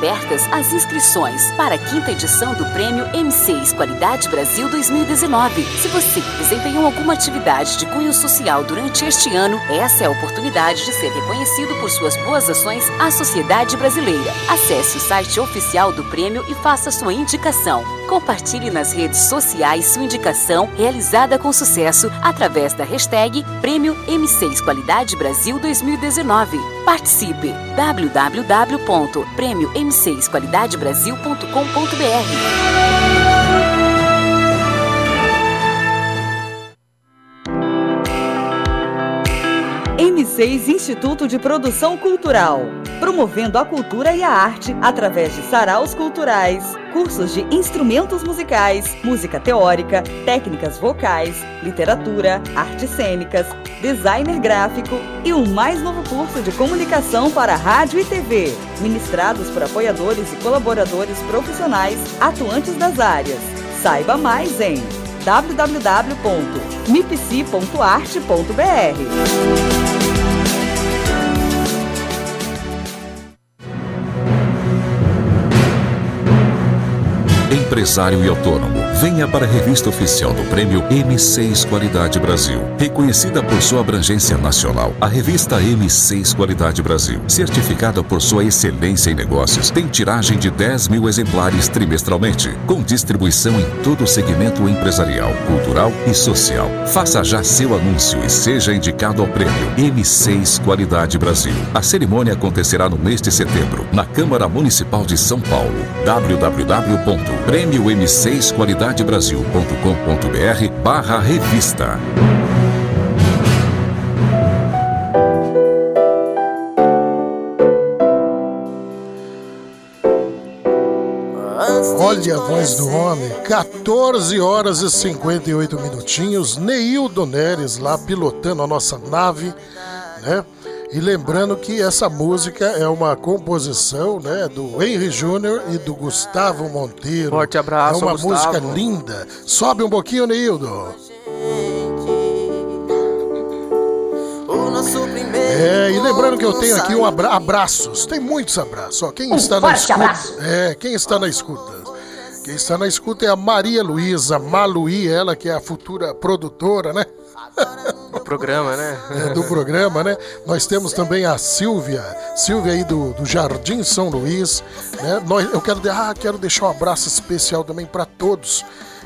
abertas as inscrições para a quinta edição do Prêmio M6 Qualidade Brasil 2019. Se você desempenhou alguma atividade de cunho social durante este ano, essa é a oportunidade de ser reconhecido por suas boas ações à sociedade brasileira. Acesse o site oficial do prêmio e faça sua indicação. Compartilhe nas redes sociais sua indicação realizada com sucesso através da hashtag Prêmio M6 Qualidade Brasil 2019. Participe! www.prêmio-m6qualidadebrasil.com.br M6 Instituto de Produção Cultural, promovendo a cultura e a arte através de saraus culturais, cursos de instrumentos musicais, música teórica, técnicas vocais, literatura, artes cênicas, designer gráfico e o mais novo curso de comunicação para rádio e TV, ministrados por apoiadores e colaboradores profissionais atuantes das áreas. Saiba mais em www.mipc.arte.br. Empresário e autônomo, venha para a revista oficial do Prêmio M6 Qualidade Brasil. Reconhecida por sua abrangência nacional, a revista M6 Qualidade Brasil, certificada por sua excelência em negócios, tem tiragem de 10 mil exemplares trimestralmente, com distribuição em todo o segmento empresarial, cultural e social. Faça já seu anúncio e seja indicado ao Prêmio M6 Qualidade Brasil. A cerimônia acontecerá no mês de setembro, na Câmara Municipal de São Paulo. www.prêmio-m6qualidadebrasil.com.br barra revista. Olha a voz do homem, 14 horas e 58 minutinhos. Neildo Neres lá pilotando a nossa nave, né? E lembrando que essa música é uma composição né, do Henry Júnior e do Gustavo Monteiro. Forte abraço, É uma Gustavo. música linda. Sobe um pouquinho, Neildo. É, e lembrando que eu tenho aqui um abra abraços. Tem muitos abraços. Ó, quem Um está na escuta? abraço. É, quem está na escuta? Quem está na escuta é a Maria Luísa Maluí, ela que é a futura produtora, né? O programa, né? é, do programa, né? Nós temos também a Silvia, Silvia aí do, do Jardim São Luís, né? Nós, eu quero, de- ah, quero deixar um abraço especial também para todos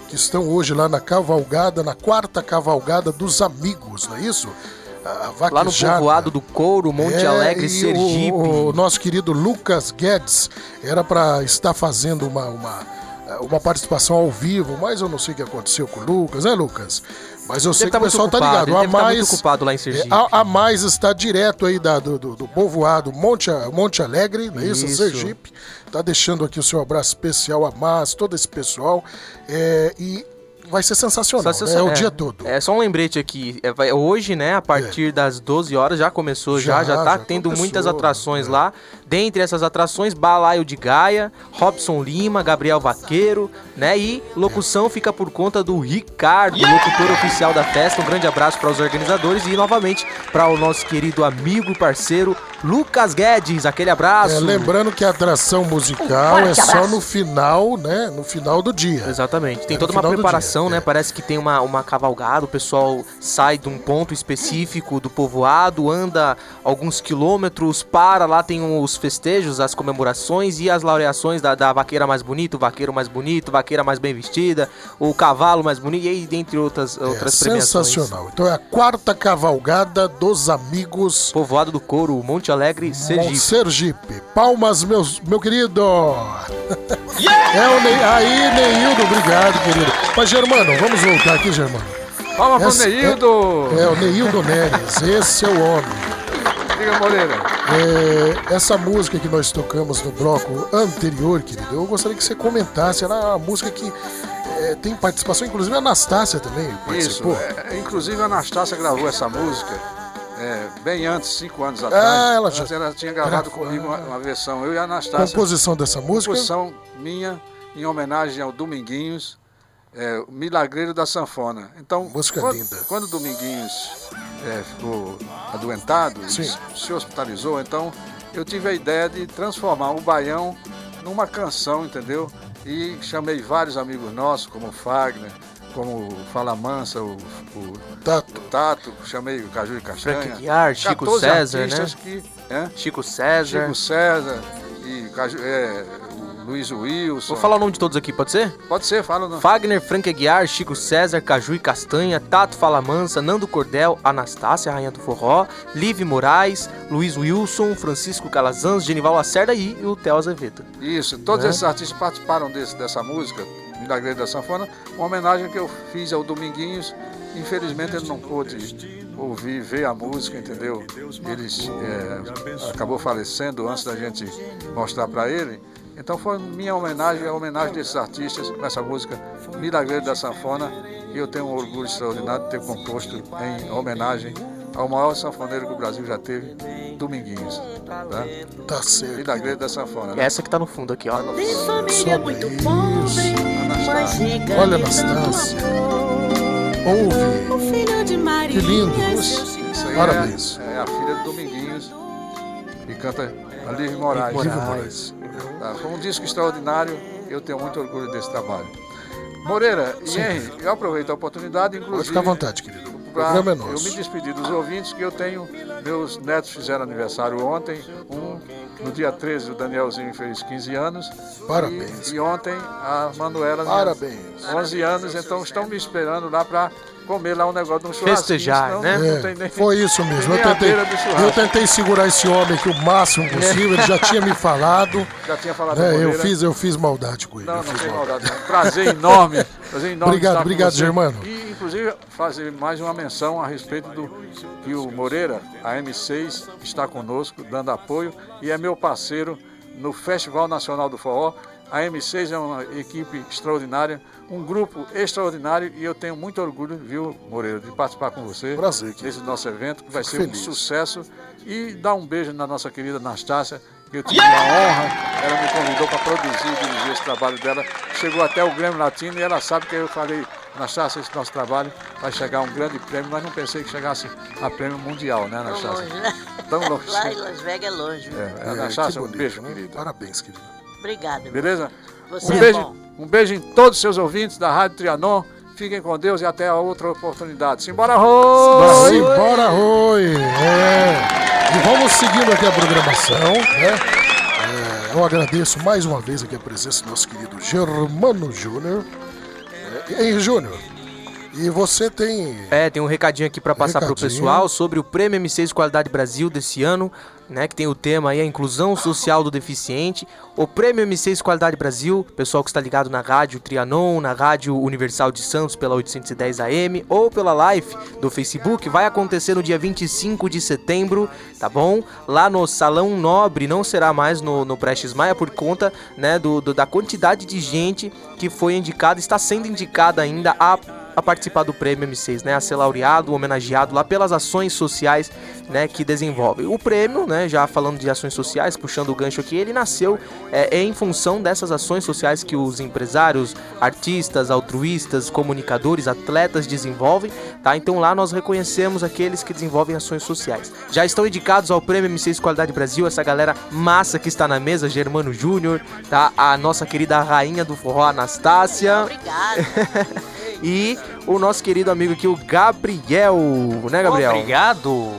que estão hoje lá na cavalgada, na quarta cavalgada dos amigos, não é isso? A Lá no povoado do Couro, Monte É, Alegre, e Sergipe. O, o nosso querido Lucas Guedes era para estar fazendo uma, uma, uma participação ao vivo, mas eu não sei o que aconteceu com o Lucas, né, Lucas? Mas eu sei Deve tá que o pessoal muito tá ocupado, ligado. ele A tá mais, ocupado lá em Sergipe. É, a, a mais está direto aí da, do, do, do povoado Monte, Monte Alegre, não é isso? Isso. Sergipe. Tá deixando aqui o seu abraço especial a mais, todo esse pessoal. É, e vai ser sensacional. Né? É o dia todo. É só um lembrete aqui. É, vai- hoje, né, a partir das 12 horas já começou, já, Já, já, tá já tendo começou, muitas atrações lá. Dentre essas atrações, Balaio de Gaia, Robson Lima, Gabriel Vaqueiro, né? E locução fica por conta do Ricardo, locutor oficial da festa. Um grande abraço para os organizadores e novamente para o nosso querido amigo e parceiro Lucas Guedes. Aquele abraço. É, lembrando que a atração musical Um é só abraço. no final, né? No final do dia. Exatamente. Tem É, toda uma preparação, né? Parece que tem uma, uma cavalgada, o pessoal sai de um ponto específico do povoado, anda alguns quilômetros, para lá, tem os festejos, as comemorações e as laureações da, da vaqueira mais bonita, o vaqueiro mais bonito, vaqueira mais bem vestida, o cavalo mais bonito, e aí, dentre outras, outras é premiações. sensacional. Então é a quarta cavalgada dos amigos. Povoado do Couro, Monte Alegre, Sergipe. Sergipe. Palmas, meus, meu querido. É o Ney, aí, Neildo, obrigado, querido. Mas, Germano, vamos voltar aqui, Germano. Palma pro Essa- Neildo! É, é o Neildo Neres, esse é o homem. Diga, Moreira. É, essa música que nós tocamos no bloco anterior, querido, eu gostaria que você comentasse. Ela é uma música que é, tem participação, inclusive a Anastácia também Isso, participou. é, inclusive a Anastácia gravou essa música é, bem antes, cinco anos Ah, atrás. ela já- ela tinha gravado era- comigo uma, uma versão, eu e a Anastácia. Composição dessa música? Composição minha, em homenagem ao Dominguinhos, é, o Milagreiro da Sanfona. Então, Música quando, linda. quando o Dominguinhos é, ficou adoentado, Sim. se- hospitalizou, então eu tive a ideia de transformar o Baião numa canção, entendeu? E chamei vários amigos nossos, como o Fagner, como o Fala Mansa, o, o Tato. o Tato, chamei o Caju e Castanha. Frank Guiar, Chico 14 César, né? que, é? Chico César. Chico César e Caju, é, Luiz Wilson. Vou falar o nome de todos aqui, pode ser? Pode ser, fala não. Fagner, Frank Aguiar, Chico César, Caju e Castanha, Tato Falamansa, Nando Cordel, Anastácia, Rainha do Forró, Live Moraes, Luiz Wilson, Francisco Calazans, Genival Lacerda e o Theo Azevedo. Isso, todos Né? esses artistas participaram desse, dessa música, Milagreiro da Sanfona, uma homenagem que eu fiz ao Dominguinhos. Infelizmente ele não pôde ouvir, ver a música, entendeu? Eles é, acabou falecendo antes da gente mostrar para ele. Então foi minha homenagem, a homenagem desses artistas com essa música Milagreiro da Sanfona. E eu tenho um orgulho extraordinário de ter composto em homenagem ao maior sanfoneiro que o Brasil já teve, Dominguinhos. Tá, tá certo. Milagreiro da Sanfona. né? É essa que tá no fundo aqui, ó. Tem família muito pobre, Olha, de Anastácia. Ouve. O filho de Maria. Que lindo. Isso aí Parabéns. É, é a filha do Dominguinhos e canta a Liv Moraes. Liv Moraes. Tá, foi um disco extraordinário, eu tenho muito orgulho desse trabalho. Moreira e Sim. Henry, eu aproveito a oportunidade, Pode inclusive. ficar à vontade, querido. Pra programa é Eu me despedir dos ouvintes, que eu tenho. Meus netos fizeram aniversário ontem. Um, no dia 13, o Danielzinho fez 15 anos. Parabéns. E, e ontem a Manuela. Parabéns. 11 anos, então estão me esperando lá para comer lá um negócio de um churrasquinho. Festejar, senão né? Não É, tem nem, foi isso mesmo. Eu tentei, churrasco. eu tentei segurar esse homem aqui o máximo possível. Ele já tinha me falado. Já tinha falado com eu fiz, eu fiz maldade com ele. Não, não fiz tem maldade. maldade. Prazer enorme. Prazer enorme Obrigado, obrigado. Germano. E, inclusive, fazer mais uma menção a respeito do que o Moreira, a M6, está conosco, dando apoio e é meu parceiro no Festival Nacional do Forró. A M6 é uma equipe extraordinária, um grupo extraordinário e eu tenho muito orgulho, viu, Moreira, de participar com você Prazer, nesse nosso evento, que vai Fico ser feliz. um sucesso. E dar um beijo na nossa querida Anastácia, que eu tive a honra, ela me convidou para produzir e dirigir esse trabalho dela. Chegou até o Grêmio Latino e ela sabe que eu falei, Anastácia, esse nosso trabalho vai chegar a um grande prêmio, mas não pensei que chegasse a prêmio mundial, né, Tão Anastácia? longe, né? Tão longe. Lá em Las Vegas é longe. viu? É, É, Anastácia, que um bonito, beijo, né? querido. Parabéns, querido. Obrigada. Beleza? Você um, é beijo, bom. um beijo em todos os seus ouvintes da Rádio Trianon. Fiquem com Deus e até a outra oportunidade. Simbora, Rô! Simbora, Rui! É. E vamos seguindo aqui a programação, né? É, eu agradeço mais uma vez aqui a presença do nosso querido Germano Júnior. É, e aí, Júnior? E você tem. É, tem um recadinho aqui pra passar pro Recadinho. pessoal sobre o Prêmio M6 Qualidade Brasil desse ano, né, que tem o tema aí a inclusão social do deficiente. O Prêmio M6 Qualidade Brasil, pessoal que está ligado na Rádio Trianon, na Rádio Universal de Santos pela 810 AM ou pela live do Facebook, vai acontecer no dia 25 de setembro, tá bom? Lá no Salão Nobre, não será mais no, no Prestes Maia por conta, né, do, do- da quantidade de gente que foi indicada, está sendo indicada ainda a a participar do prêmio M6, né, a ser laureado, homenageado lá pelas ações sociais, né, que desenvolve. O prêmio, né, já falando de ações sociais, puxando o gancho aqui, ele nasceu é, em função dessas ações sociais que os empresários, artistas, altruístas, comunicadores, atletas desenvolvem, tá? Então lá nós reconhecemos aqueles que desenvolvem ações sociais. Já estão indicados ao prêmio M6 Qualidade Brasil essa galera massa que está na mesa, Germano Júnior, tá? A nossa querida rainha do forró Anastácia. Obrigada. E o nosso querido amigo aqui, o Gabriel, né, Gabriel? Obrigado.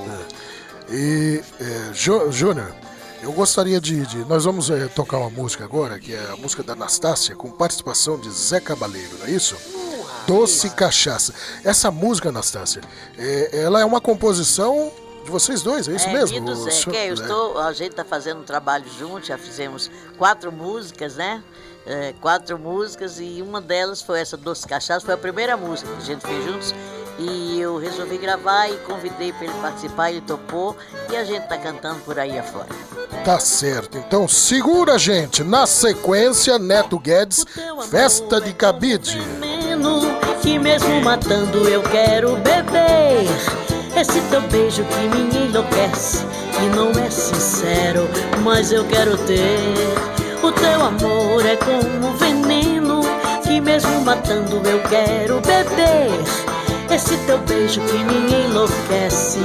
E, é, Jú- Júnior, Eu gostaria de. de nós vamos é, tocar uma música agora, que é a música da Anastácia, com participação de Zé Cabaleiro, não é isso? Doce Cachaça. Essa música, Anastácia, é, ela é uma composição de vocês dois, é isso é, mesmo? Do Zé, senhor, que eu estou, a gente está fazendo um trabalho junto, já fizemos quatro músicas, né? É, quatro músicas e uma delas foi essa Doce Cachaça, foi a primeira música que a gente fez juntos. E eu resolvi gravar e convidei para ele participar, ele topou e a gente tá cantando por aí afora. Tá certo, então segura gente. Na sequência, Neto Guedes, Festa de Cabide. Que mesmo matando eu quero beber. Esse teu beijo que me enlouquece, que não é sincero, mas eu quero ter. Teu amor é como veneno, que mesmo matando eu quero beber. Esse teu beijo que me enlouquece,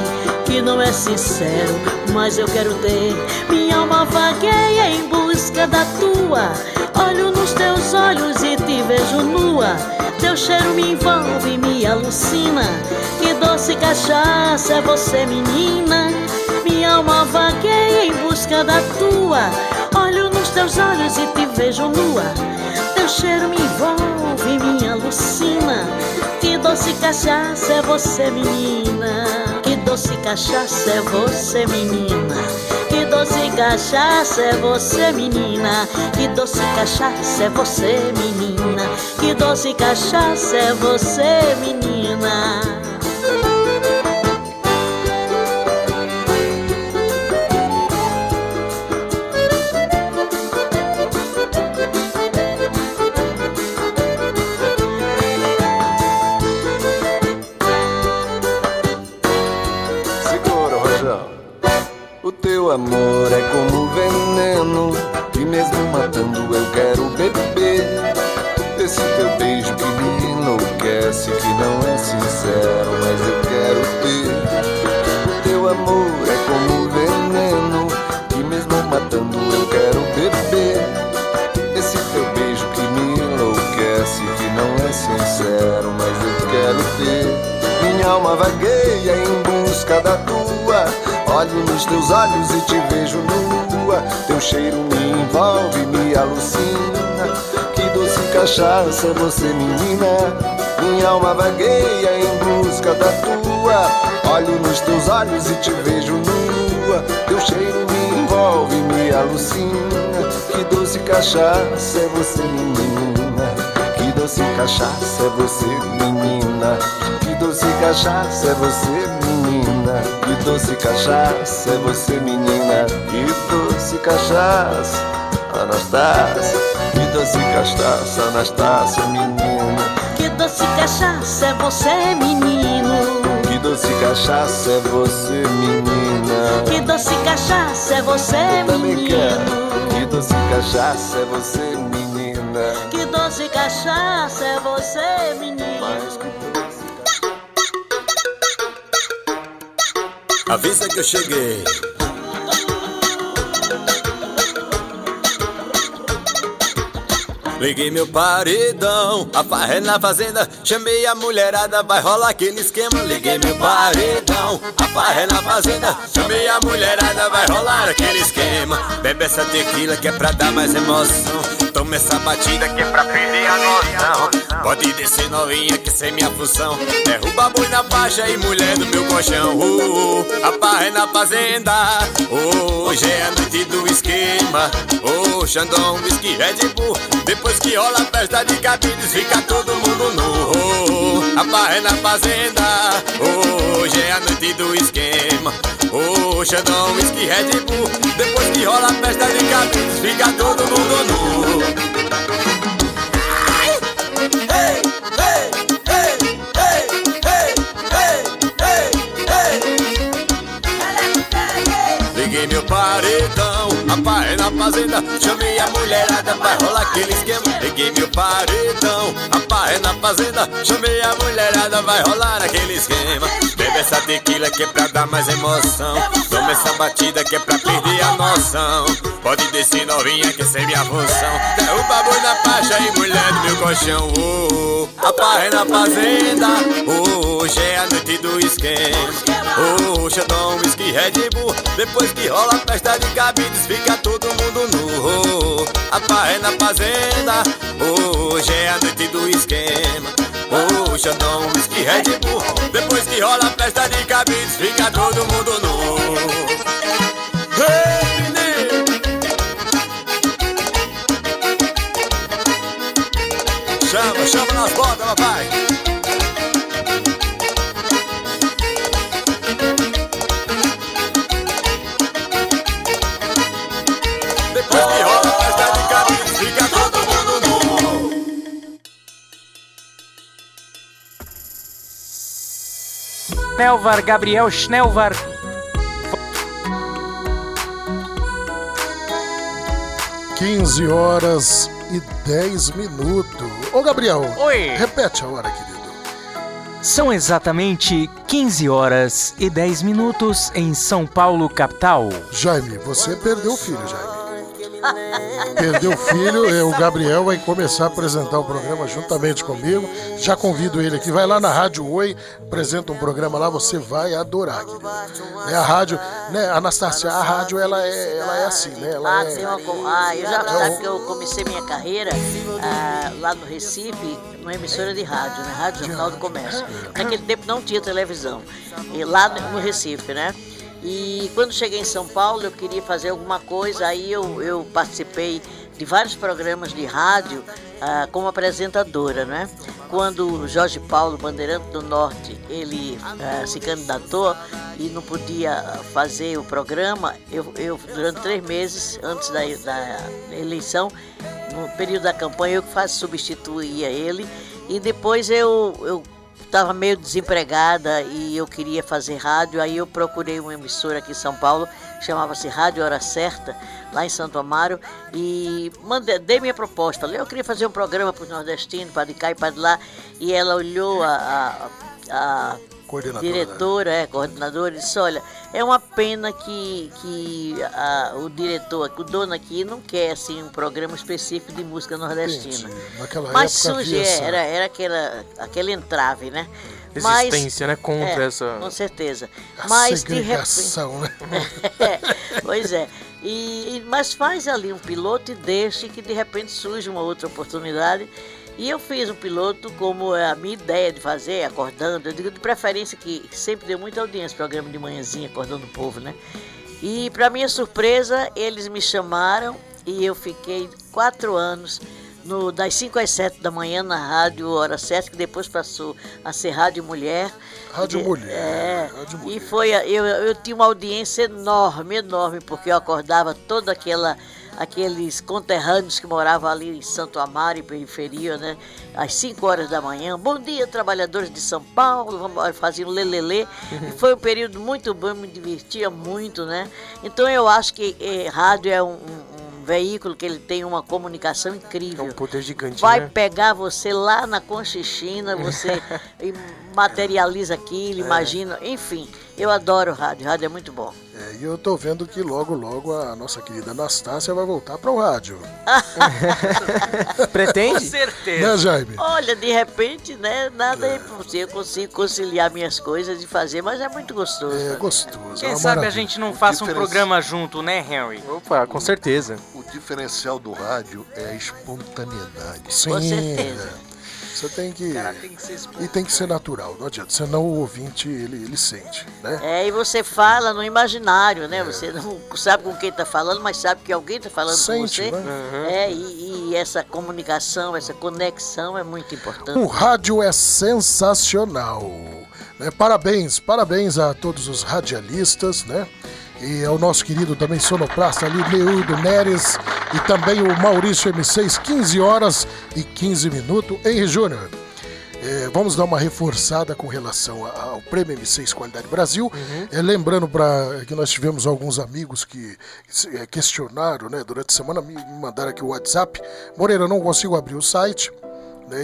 que não é sincero, mas eu quero ter. Minha alma vagueia em busca da tua. Olho nos teus olhos e te vejo nua. Teu cheiro me envolve e me alucina. Que doce cachaça é você, menina. Minha alma vagueia em busca da tua. Olho teus olhos e te vejo nua. Teu cheiro me envolve me alucina. Que doce cachaça é você, menina. Que doce cachaça é você, menina. Que doce cachaça é você, menina. Que doce cachaça é você, menina. Que doce cachaça é você, menina. Enlouquece Que não é sincero, mas eu quero ter Teu amor é como veneno E mesmo matando eu quero beber Esse teu beijo que me enlouquece Que não é sincero, mas eu quero ter Minha alma vagueia em busca da tua Olho nos teus olhos e te vejo nua. Teu cheiro me envolve, me alucina. Que doce cachaça você, menina. Minha alma vagueia em busca da tua. Olho nos teus olhos e te vejo nua. Teu cheiro me envolve, me alucina. Que doce cachaça é você, menina. Que doce cachaça é você, menina. Que doce cachaça é você, menina. Que doce cachaça é você, menina. Que doce cachaça, Anastácia. Que doce cachaça, Anastácia, menina. Que doce cachaça é você, menino. Que doce cachaça é você, menina. Que doce cachaça é você, Eu menino. Quero. Que doce cachaça é você, menina. Que doce cachaça é você, menino. Mais que Avisa que eu cheguei. Liguei meu paredão, a farra é na fazenda. Chamei a mulherada, vai rolar aquele esquema. Liguei meu paredão, a farra é na fazenda. Chamei a mulherada, vai rolar aquele esquema. Bebe essa tequila que é pra dar mais emoção. Toma essa batida que é pra perder a noção. Pode descer novinha que sem minha função. Derruba boi na faixa e mulher do meu colchão. Uh, uh, a farra é na fazenda. Hoje é a noite do esquema. Oh, Xandão, whisky, Red Bull. Depois que rola a festa de cabides, fica todo mundo nu. A barra é na fazenda, hoje é a noite do esquema. Oh, Xandão, whisky, Red Bull. Depois que rola a festa de cabides, fica todo mundo nu. Ei, ei, paredão, a barra é na fazenda. Chamei a mulherada, vai rolar aquele esquema. Liguei meu paredão, a barra é na fazenda. Chamei a mulherada, vai rolar aquele esquema. Bebe essa tequila que é pra dar mais emoção. Toma essa batida que é pra perder a noção. Pode descer novinha que é minha função. Derruba boi na faixa e mulher do meu colchão. Oh, oh. A parra na fazenda. Hoje é a noite do esquema. Hoje eu dou um whisky Red Bull. Depois que rola festa de cabides, fica todo mundo nu. A parra é na fazenda. Hoje é a noite do esquema. Oh, Xandão, whisky Red Bull Depois que rola a festa de cabides Fica todo mundo nu Chama, chama nas botas, papai Schnellvar, Gabriel Schnellvar. Quinze horas e 10 minutos. Ô Gabriel, Oi. repete a hora, querido. São exatamente 15 horas e 10 minutos em São Paulo, capital. Jaime, você perdeu o filho, Jaime. Perdeu o filho, é, o Gabriel vai começar a apresentar o programa juntamente comigo. Já convido ele aqui, vai lá na Rádio Oi, apresenta um programa lá, você vai adorar, querido. É a rádio, né, Anastácia, a rádio ela é, ela é assim, né? Ela Ah, é, tem uma ah, eu já sabe que eu comecei minha carreira ah, lá no Recife, numa emissora de rádio, né? Rádio Jornal do Comércio. Naquele tempo não tinha televisão. E lá no Recife, né? E quando cheguei em São Paulo, eu queria fazer alguma coisa, aí eu, eu participei de vários programas de rádio ah, como apresentadora, né? Quando Jorge Paulo, Bandeirante do Norte, ele ah, se candidatou e não podia fazer o programa, eu, eu durante três meses antes da, da eleição, no período da campanha, eu que substituía ele e depois eu, eu estava meio desempregada e eu queria fazer rádio, aí eu procurei uma emissora aqui em São Paulo, chamava-se Rádio Hora Certa, lá em Santo Amaro, e mandei, dei minha proposta. Eu queria fazer um programa para os nordestinos, para de cá e para de lá, e ela olhou a, a, a Coordenadora, diretora, é, coordenadora, e disse, olha, é uma pena que, que a- o diretor, o dono aqui não quer assim, um programa específico de música nordestina. Naquela Mas época surge, havia essa- era, era aquela, aquele entrave, né? Resistência, né, contra é, essa- Com certeza. A Mas de repente. né? É, pois é. E, e- mas faz ali um piloto e deixe que de repente surge uma outra oportunidade. E eu fiz um piloto como é a minha ideia de fazer, acordando. Eu digo de preferência que sempre deu muita audiência, programa de manhãzinha, acordando o povo, né? E para minha surpresa, eles me chamaram e eu fiquei quatro anos no, das 5 às 7 da manhã na rádio Hora 7, que depois passou a ser Rádio Mulher. Rádio E- Mulher, É, Rádio e foi, a- eu, eu tinha uma audiência enorme, enorme, porque eu acordava toda aquela aqueles conterrâneos que moravam ali em Santo Amaro, em periferia, né? Às 5 horas da manhã. Bom dia, trabalhadores de São Paulo, vamos embora, faziam lelelê. E foi um período muito bom, me divertia muito, né? Então eu acho que eh, rádio é um, um- um veículo que ele tem uma comunicação incrível. É um poder gigante, Vai né? pegar você lá na Conchichina, você e materializa aquilo, imagina, enfim. Eu adoro rádio, rádio é muito bom. É, e eu tô vendo que logo, logo a nossa querida Anastácia vai voltar para o rádio. Pretende? Com certeza. Né, Jaime? Olha, de repente, né, nada é impossível, eu consigo conciliar minhas coisas e fazer, mas é muito gostoso. É né? gostoso. Quem uma sabe a maravilha. gente não faça um diferença- programa junto, né, Henry? Opa, com certeza. O diferencial do rádio é a espontaneidade. Sim, Com certeza. É. Você tem que. Tem que ser E tem que ser natural, não adianta. Senão o ouvinte ele, ele sente, né? É, e você fala no imaginário, né? Você não sabe com quem está falando, mas sabe que alguém está falando com Sente, você. né? É, e, e essa comunicação, essa conexão é muito importante. O rádio é sensacional. né? Parabéns, parabéns a todos os radialistas, né? E ao nosso querido também sonoplasta ali, Leildo Neres, e também o Maurício M6, 15 horas e 15 minutos. Henry Júnior, é, vamos dar uma reforçada com relação ao Prêmio M6 Qualidade Brasil. É, lembrando pra, que nós tivemos alguns amigos que é, questionaram né, durante a semana, me mandaram aqui o WhatsApp. Moreira, não consigo abrir o site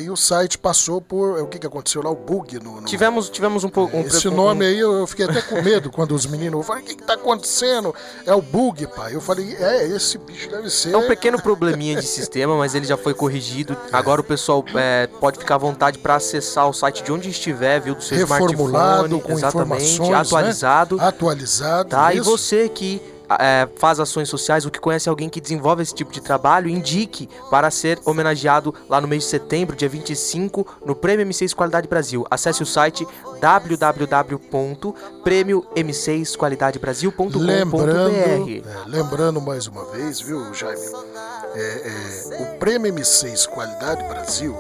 e o site passou por. O que, que aconteceu lá? O bug no. no... Tivemos, tivemos um pouco. Um Esse nome aí eu, fiquei até com medo quando os meninos. Falei, o que, que tá acontecendo? É o bug, pai. Eu falei, é, esse bicho deve ser. É um pequeno probleminha de sistema, mas ele já foi corrigido. É. Agora o pessoal é, pode ficar à vontade para acessar o site de onde estiver, viu? Do seu Reformulado, smartphone. com exatamente, atualizado. Né? Atualizado. Tá, isso. e você que é, faz ações sociais, o que conhece alguém que desenvolve esse tipo de trabalho, indique para ser homenageado lá no mês de setembro, dia 25, no Prêmio M6 Qualidade Brasil. Acesse o site www.prêmio-m6qualidadebrasil.com.br. Lembrando, é, lembrando mais uma vez, viu, Jaime? É, é, o Prêmio M6 Qualidade Brasil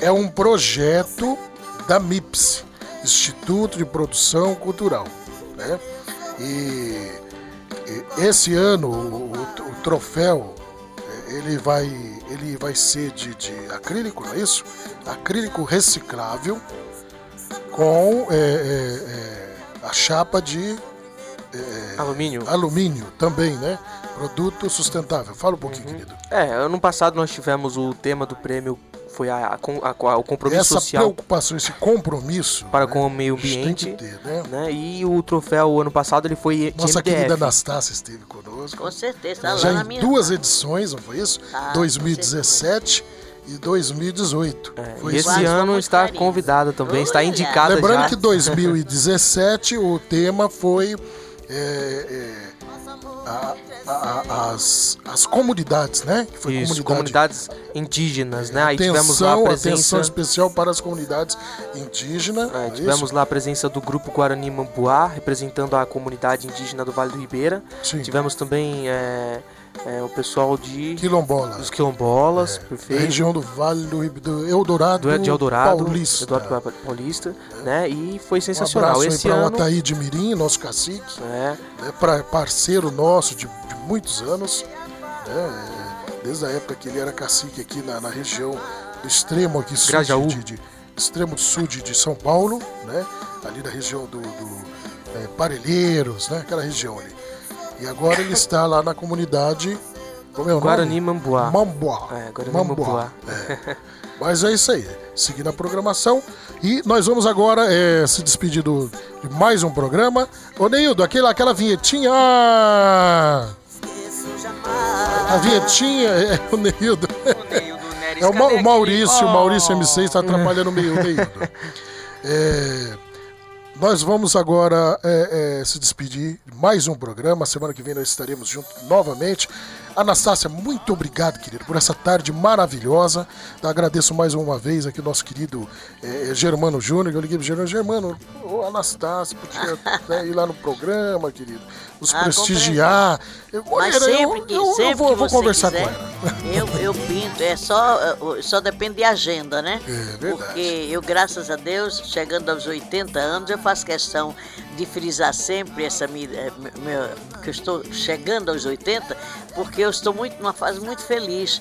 é um projeto da MIPS, Instituto de Produção Cultural, né? E esse ano o, o, troféu ele vai, ele vai ser de, de acrílico, não é isso? Acrílico reciclável com é, é, é, a chapa de é, alumínio. Alumínio também, né? Produto sustentável. Fala um pouquinho, uhum. querido. É, ano passado nós tivemos o tema do prêmio foi a, a, a, o compromisso essa social. Essa preocupação, esse compromisso para né, com o meio ambiente. Ter, né? né? E o troféu ano passado ele foi Nossa MDF. querida Anastácia esteve conosco. Com certeza, tá Já lá em duas edições, não foi isso? Ah, 2017 e 2018. É, e esse ano está carinho. convidada também, está indicada Lembrando já. que 2017 o tema foi é, é, a, a, as, as comunidades, né? Que foi Isso, comunidade, comunidades indígenas, né? Aí atenção, tivemos lá a presença... atenção especial para as comunidades indígenas. É, é tivemos isso? lá a presença do grupo Guarani Mambuá, representando a comunidade indígena do Vale do Ribeira. Sim. Tivemos também é, é, o pessoal de Quilombola. Quilombolas, é, perfeito. região do Vale do, do Eldorado, do, de Eldorado Paulista. Eldorado Paulista, né? E foi sensacional. Um abraço Esse aí para ano... o Ataí de Mirim, nosso cacique, é. pra, parceiro nosso de, de muitos anos, né, desde a época que ele era cacique aqui na, na região do extremo aqui sul de, de, extremo sul de, de, São Paulo, né? Ali na região do, do é, Parelheiros, né? Aquela região ali. E agora ele está lá na comunidade. Como é o Guarani nome? Mambuá. Mambuá. É, Guarani Mambuá. É. Mas é isso aí. Seguindo a programação. E nós vamos agora é, se despedir do, de mais um programa. Ô Neildo, aquela, aquela vinhetinha. Ah! A vinhetinha é o Neildo. O Neildo É o, Ma o Maurício, o Maurício MC está atrapalhando meio o Neildo. É, nós vamos agora é, é, se despedir de mais um programa. Semana que vem nós estaremos juntos novamente. Anastácia, muito obrigado, querido, por essa tarde maravilhosa. Eu agradeço mais uma vez aqui o nosso querido é, Germano Júnior. Eu liguei pro Germano, Germano, ô Anastácia, podia né, ir lá no programa, querido, nos ah, prestigiar. Eu, Mas sempre que, eu, sempre eu vou, que vou conversar quiser, com ela. Eu, eu pinto, é só, só depende de agenda, né? É verdade. Porque eu, graças a Deus, chegando aos 80 anos, eu faço questão de frisar sempre essa minha, eh, que eu estou chegando aos 80, porque eu estou muito numa fase muito feliz.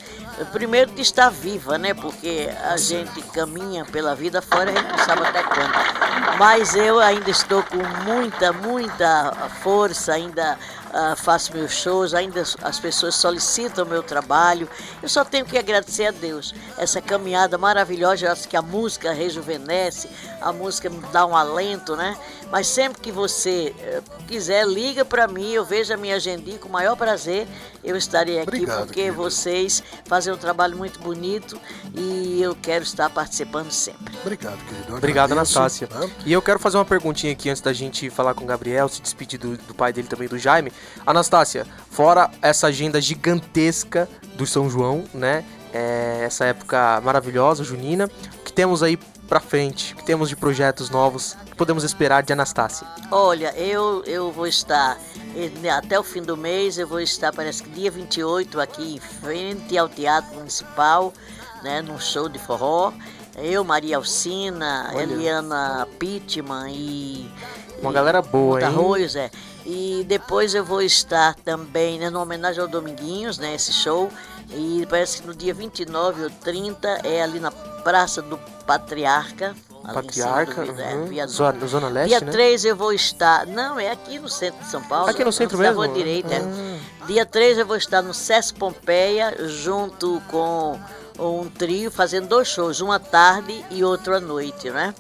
Primeiro de estar viva, né? Porque a gente caminha pela vida fora, gente não sabe até quando. Mas eu ainda estou com muita, muita força, ainda uh, faço meus shows, ainda as pessoas solicitam meu trabalho. Eu só tenho que agradecer a Deus. Essa caminhada maravilhosa, eu acho que a música rejuvenesce, a música me dá um alento, né? Mas sempre que você uh, quiser, liga para mim, eu vejo a minha agendinha com o maior prazer. Eu estarei aqui Obrigado, porque querido. vocês fazem um trabalho muito bonito e eu quero estar participando sempre. Obrigado, querido. Obrigado, Anastácia. Né? E eu quero fazer uma perguntinha aqui antes da gente falar com o Gabriel, se despedir do, do pai dele também, do Jaime. Anastácia, fora essa agenda gigantesca do São João, né? É, essa época maravilhosa, junina, o que temos aí pra frente? O que temos de projetos novos? O que podemos esperar de Anastácia? Olha, eu, eu vou estar eh, até o fim do mês, eu vou estar, parece que dia 28, aqui em frente ao Teatro Municipal, né, num show de forró. Eu, Maria Alcina, Olha. Eliana Pittman e. Uma e, galera boa, hein? Arroios, é. E depois eu vou estar também, né, no homenagem ao Dominguinhos, né, esse show. E parece que no dia 29 ou 30 é ali na Praça do Patriarca. Patriarca, do, uhum. é, zona, zona Leste, Dia né? 3 eu vou estar, não, é aqui no centro de São Paulo. Aqui no centro mesmo? Rua direita, é. Dia 3 eu vou estar no SESC Pompeia, junto com um trio fazendo dois shows, uma tarde e outro à noite, né?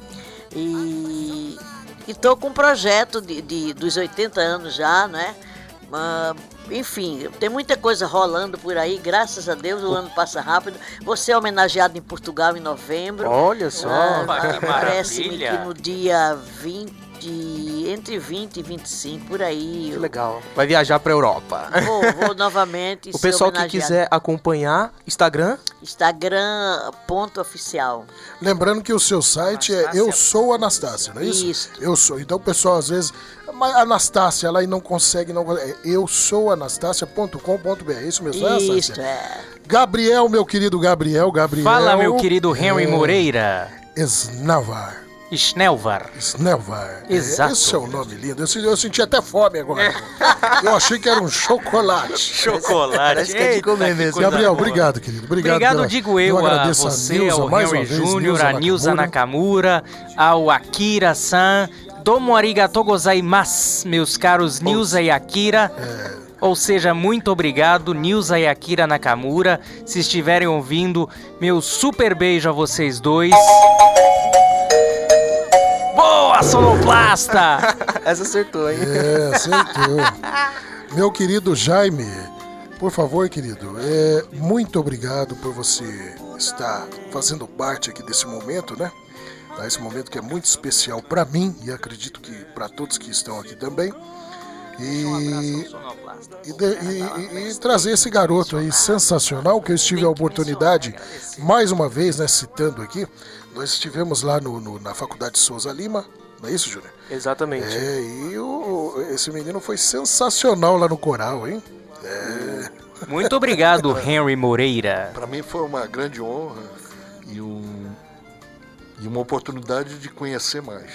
E estou com um projeto de, de, dos 80 anos já, né? Uh, enfim, tem muita coisa rolando por aí, graças a Deus, o ano passa rápido. Você é homenageado em Portugal em novembro. Olha só, ah, Parece-me que no dia 20 entre 20 e 25 por aí. Que legal. Vai viajar para Europa. Vou, vou novamente. o pessoal que quiser acompanhar, Instagram? Instagram ponto oficial. Lembrando que o seu site é Anastácia. é Eu Sou Anastácia, não é isso? Isso. Eu sou. Então o pessoal às vezes mas Anastácia lá e não consegue, não é eu sou anastácia.com.br, é isso mesmo, Anastácia? Isso, é. Gabriel, meu querido Gabriel, Gabriel. Fala, meu querido Henry é... Moreira. Snavar. Snelvar. Snelvar. Exato. Esse é um nome lindo. Eu, eu senti até fome agora. É. Eu achei que era um chocolate. Chocolate. Parece que é de comer mesmo. Gabriel, obrigado, querido. Obrigado, obrigado pela... digo eu, eu a você, a Nilza, ao Henry Júnior, a Nilza Nakamura, ao Akira-san. Domo arigatou gozaimasu, meus caros Nilza e Akira. É. Ou seja, muito obrigado, Nilza e Akira Nakamura. Se estiverem ouvindo, meu super beijo a vocês dois. Boa, sonoplasta! Essa acertou, hein? É, acertou. Meu querido Jaime, por favor, querido, é, muito obrigado por você estar fazendo parte aqui desse momento, né? Tá, esse momento que é muito especial para mim e acredito que para todos que estão aqui também. E, e, e, e, trazer esse garoto aí sensacional que eu estive a oportunidade, mais uma vez, né, citando aqui, nós estivemos lá no, no, na Faculdade Souza Lima, não é isso, Júnior? Exatamente. É, e o, esse menino foi sensacional lá no coral, hein? É. Muito obrigado, Henry Moreira. Para mim foi uma grande honra e, um, e uma oportunidade de conhecer mais.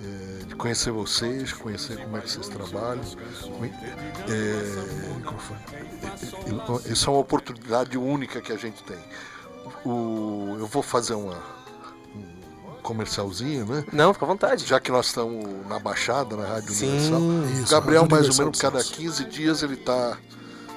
É, de conhecer vocês, conhecer como é que vocês trabalham. É, é, isso é uma oportunidade única que a gente tem. O, eu vou fazer uma, comercialzinho, né? Não, fica à vontade. Já que nós estamos na Baixada, na Rádio Sim, Universal. Isso, o Gabriel, mais ou menos, cada 15 dias ele está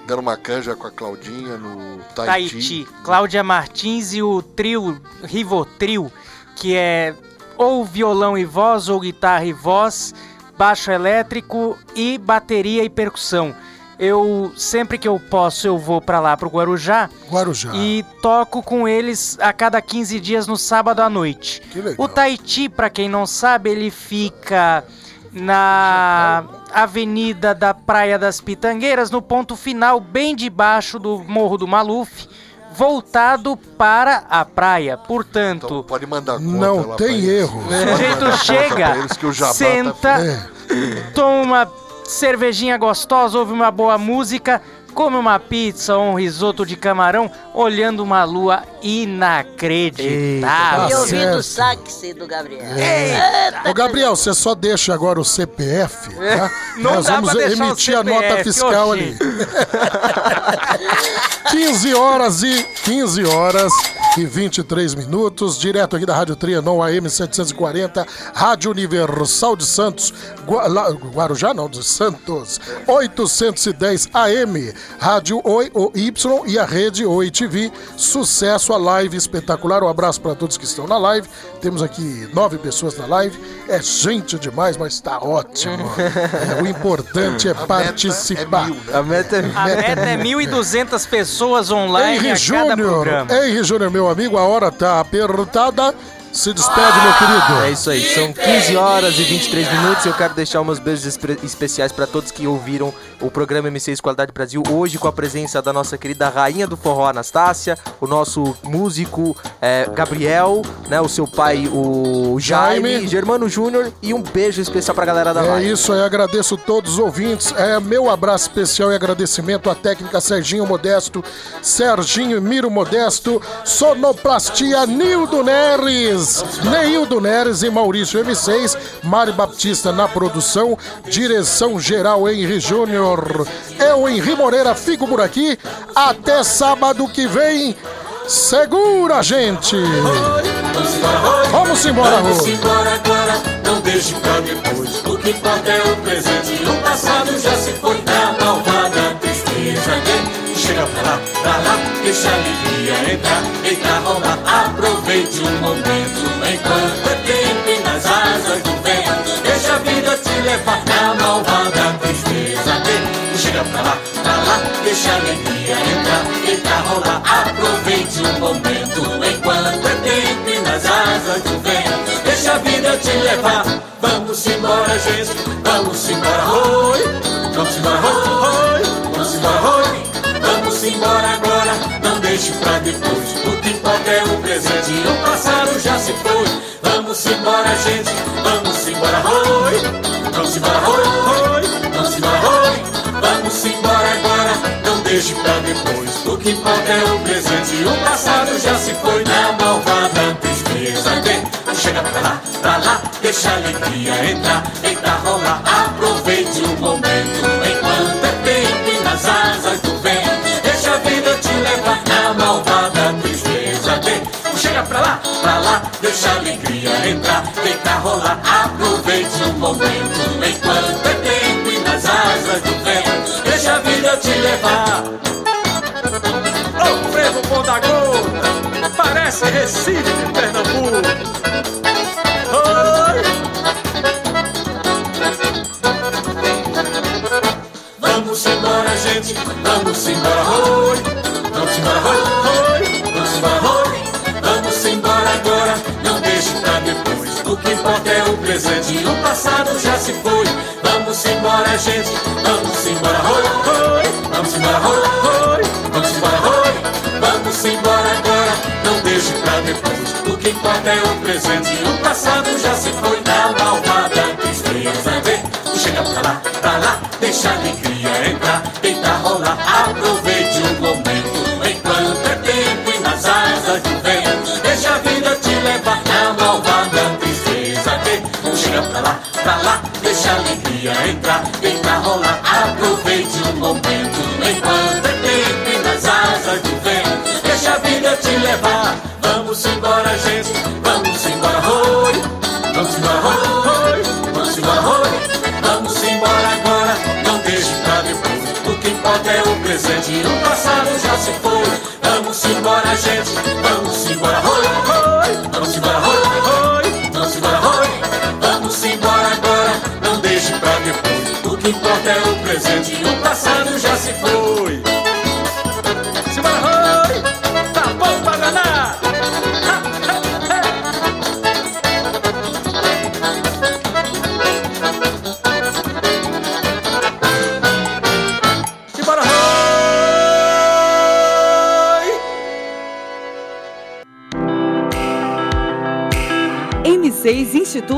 dando uma canja com a Claudinha no Tahiti. Tahiti. Cláudia Martins e o trio Rivotril, que é ou violão e voz, ou guitarra e voz, baixo elétrico e bateria e percussão. Eu sempre que eu posso eu vou para lá pro Guarujá. Guarujá. E toco com eles a cada 15 dias no sábado à noite. Que legal. O Tahiti, para quem não sabe, ele fica na Avenida da Praia das Pitangueiras, no ponto final, bem debaixo do Morro do Maluf, voltado para a praia. Portanto, então pode mandar não tem erro. O sujeito chega, senta, tá... toma cervejinha gostosa, ouve uma boa música, come uma pizza ou um risoto de camarão, olhando uma lua inacreditável. e ouvindo o sax do Gabriel. É. Ô, Gabriel, você só deixa agora o CPF, tá? Não Nós vamos emitir a nota fiscal ali. 15 horas e 15 horas e 23 minutos, direto aqui da Rádio Trianon AM 740, Rádio Universal de Santos, Guarujá não, de Santos, 810 AM, Rádio Oi Y e a rede Oi TV. Sucesso a live espetacular. Um abraço para todos que estão na live. Temos aqui nove pessoas na live. É gente demais, mas está ótimo. É, o importante é a participar. Meta é mil, né? A meta é, a meta é 1.200 pessoas online Henry a cada Júnior, programa. Henry Júnior, meu amigo, a hora tá apertada. Se despede, meu querido. É isso aí, são 15 horas e 23 minutos. Eu quero deixar meus beijos especiais para todos que ouviram o programa M6 Qualidade Brasil hoje com a presença da nossa querida rainha do forró Anastácia, o nosso músico é, Gabriel, né, o seu pai o Jaime, Jaime. Germano Júnior e um beijo especial para a galera da é live. É isso aí, agradeço todos os ouvintes. É meu abraço especial e agradecimento à técnica Serginho Modesto, Serginho Miro Modesto, Sonoplastia Nildo Neres. Neildo Neres e Maurício M6, Mari Baptista na produção, direção geral Henry Júnior. Eu, Henri Moreira, fico por aqui. Até sábado que vem. Segura, gente! Vamos embora, Vamos embora agora, não deixe pra depois. O que importa é o presente. O passado já se foi da malvada tristeza. Chega pra lá, pra lá, deixa a alegria entrar, eita rolar, aproveite o momento enquanto é tempo e nas asas do vento, deixa a vida te levar na malvada tristeza dele. Chega pra lá, pra lá, deixa a alegria entrar, eita rolar, aproveite o momento enquanto é tempo e nas asas do vento, deixa a vida te levar. Vamos embora, gente, vamos embora, oi, vamos embora, oi, oi. Embora agora, não deixe pra depois. O que importa é o presente, o passado já se foi. Vamos embora, gente, vamos embora, oi. Vamos embora, oi. Vamos embora, oi. Vamos embora agora, não deixe pra depois. O que importa é o presente, o passado já se foi. Na malvada tristeza, vem, chega pra lá, pra lá, deixa a alegria entrar, eita rolar, aproveite o momento deixa a alegria entrar, deita rolar, aproveite o momento enquanto é tempo e nas asas do vento. Deixa a vida te levar. Ô, frevo bom da gota, parece Recife de Pernambuco. Vamos embora, gente, presente, o passado já se foi. Vamos embora, gente, vamos embora, oi, oi. Vamos embora, oi, oi. Vamos embora, oi. Vamos embora agora, não deixe pra depois. O que importa é o presente, o passado já se foi. Na malvada tristeza, vem, chega pra lá, pra lá, deixa a alegria entrar, tenta rolar, aproveite alegria entrar, tenta rolar, aproveite o momento enquanto é tempo nas asas do vento, deixa a vida te levar. Vamos embora, gente, vamos embora, oi, vamos embora, oi, vamos embora. Vamos embora agora, não deixe pra depois. O que importa é o presente, o passado já se foi. Vamos embora, gente, vamos embora, oi, oi.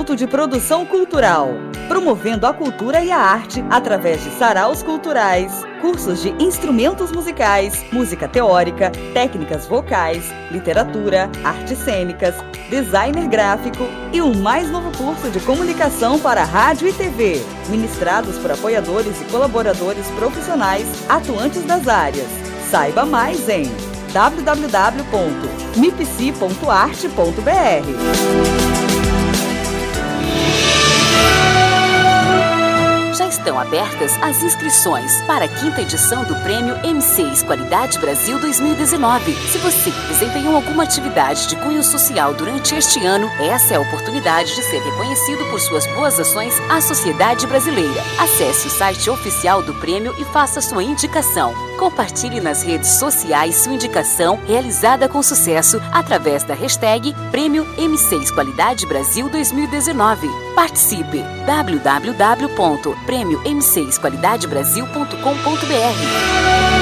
Instituto de Produção Cultural, promovendo a cultura e a arte através de saraus culturais, cursos de instrumentos musicais, música teórica, técnicas vocais, literatura, artes cênicas, designer gráfico e o mais novo curso de comunicação para rádio e TV, ministrados por apoiadores e colaboradores profissionais atuantes das áreas. Saiba mais em www.mipc.arte.br. estão abertas as inscrições para a quinta edição do Prêmio M6 Qualidade Brasil 2019. Se você desempenhou alguma atividade de cunho social durante este ano, essa é a oportunidade de ser reconhecido por suas boas ações à sociedade brasileira. Acesse o site oficial do prêmio e faça sua indicação. Compartilhe nas redes sociais sua indicação realizada com sucesso através da hashtag Prêmio M6 Qualidade Brasil 2019. Participe! www.prêmiom6qualidadebrasil.com.br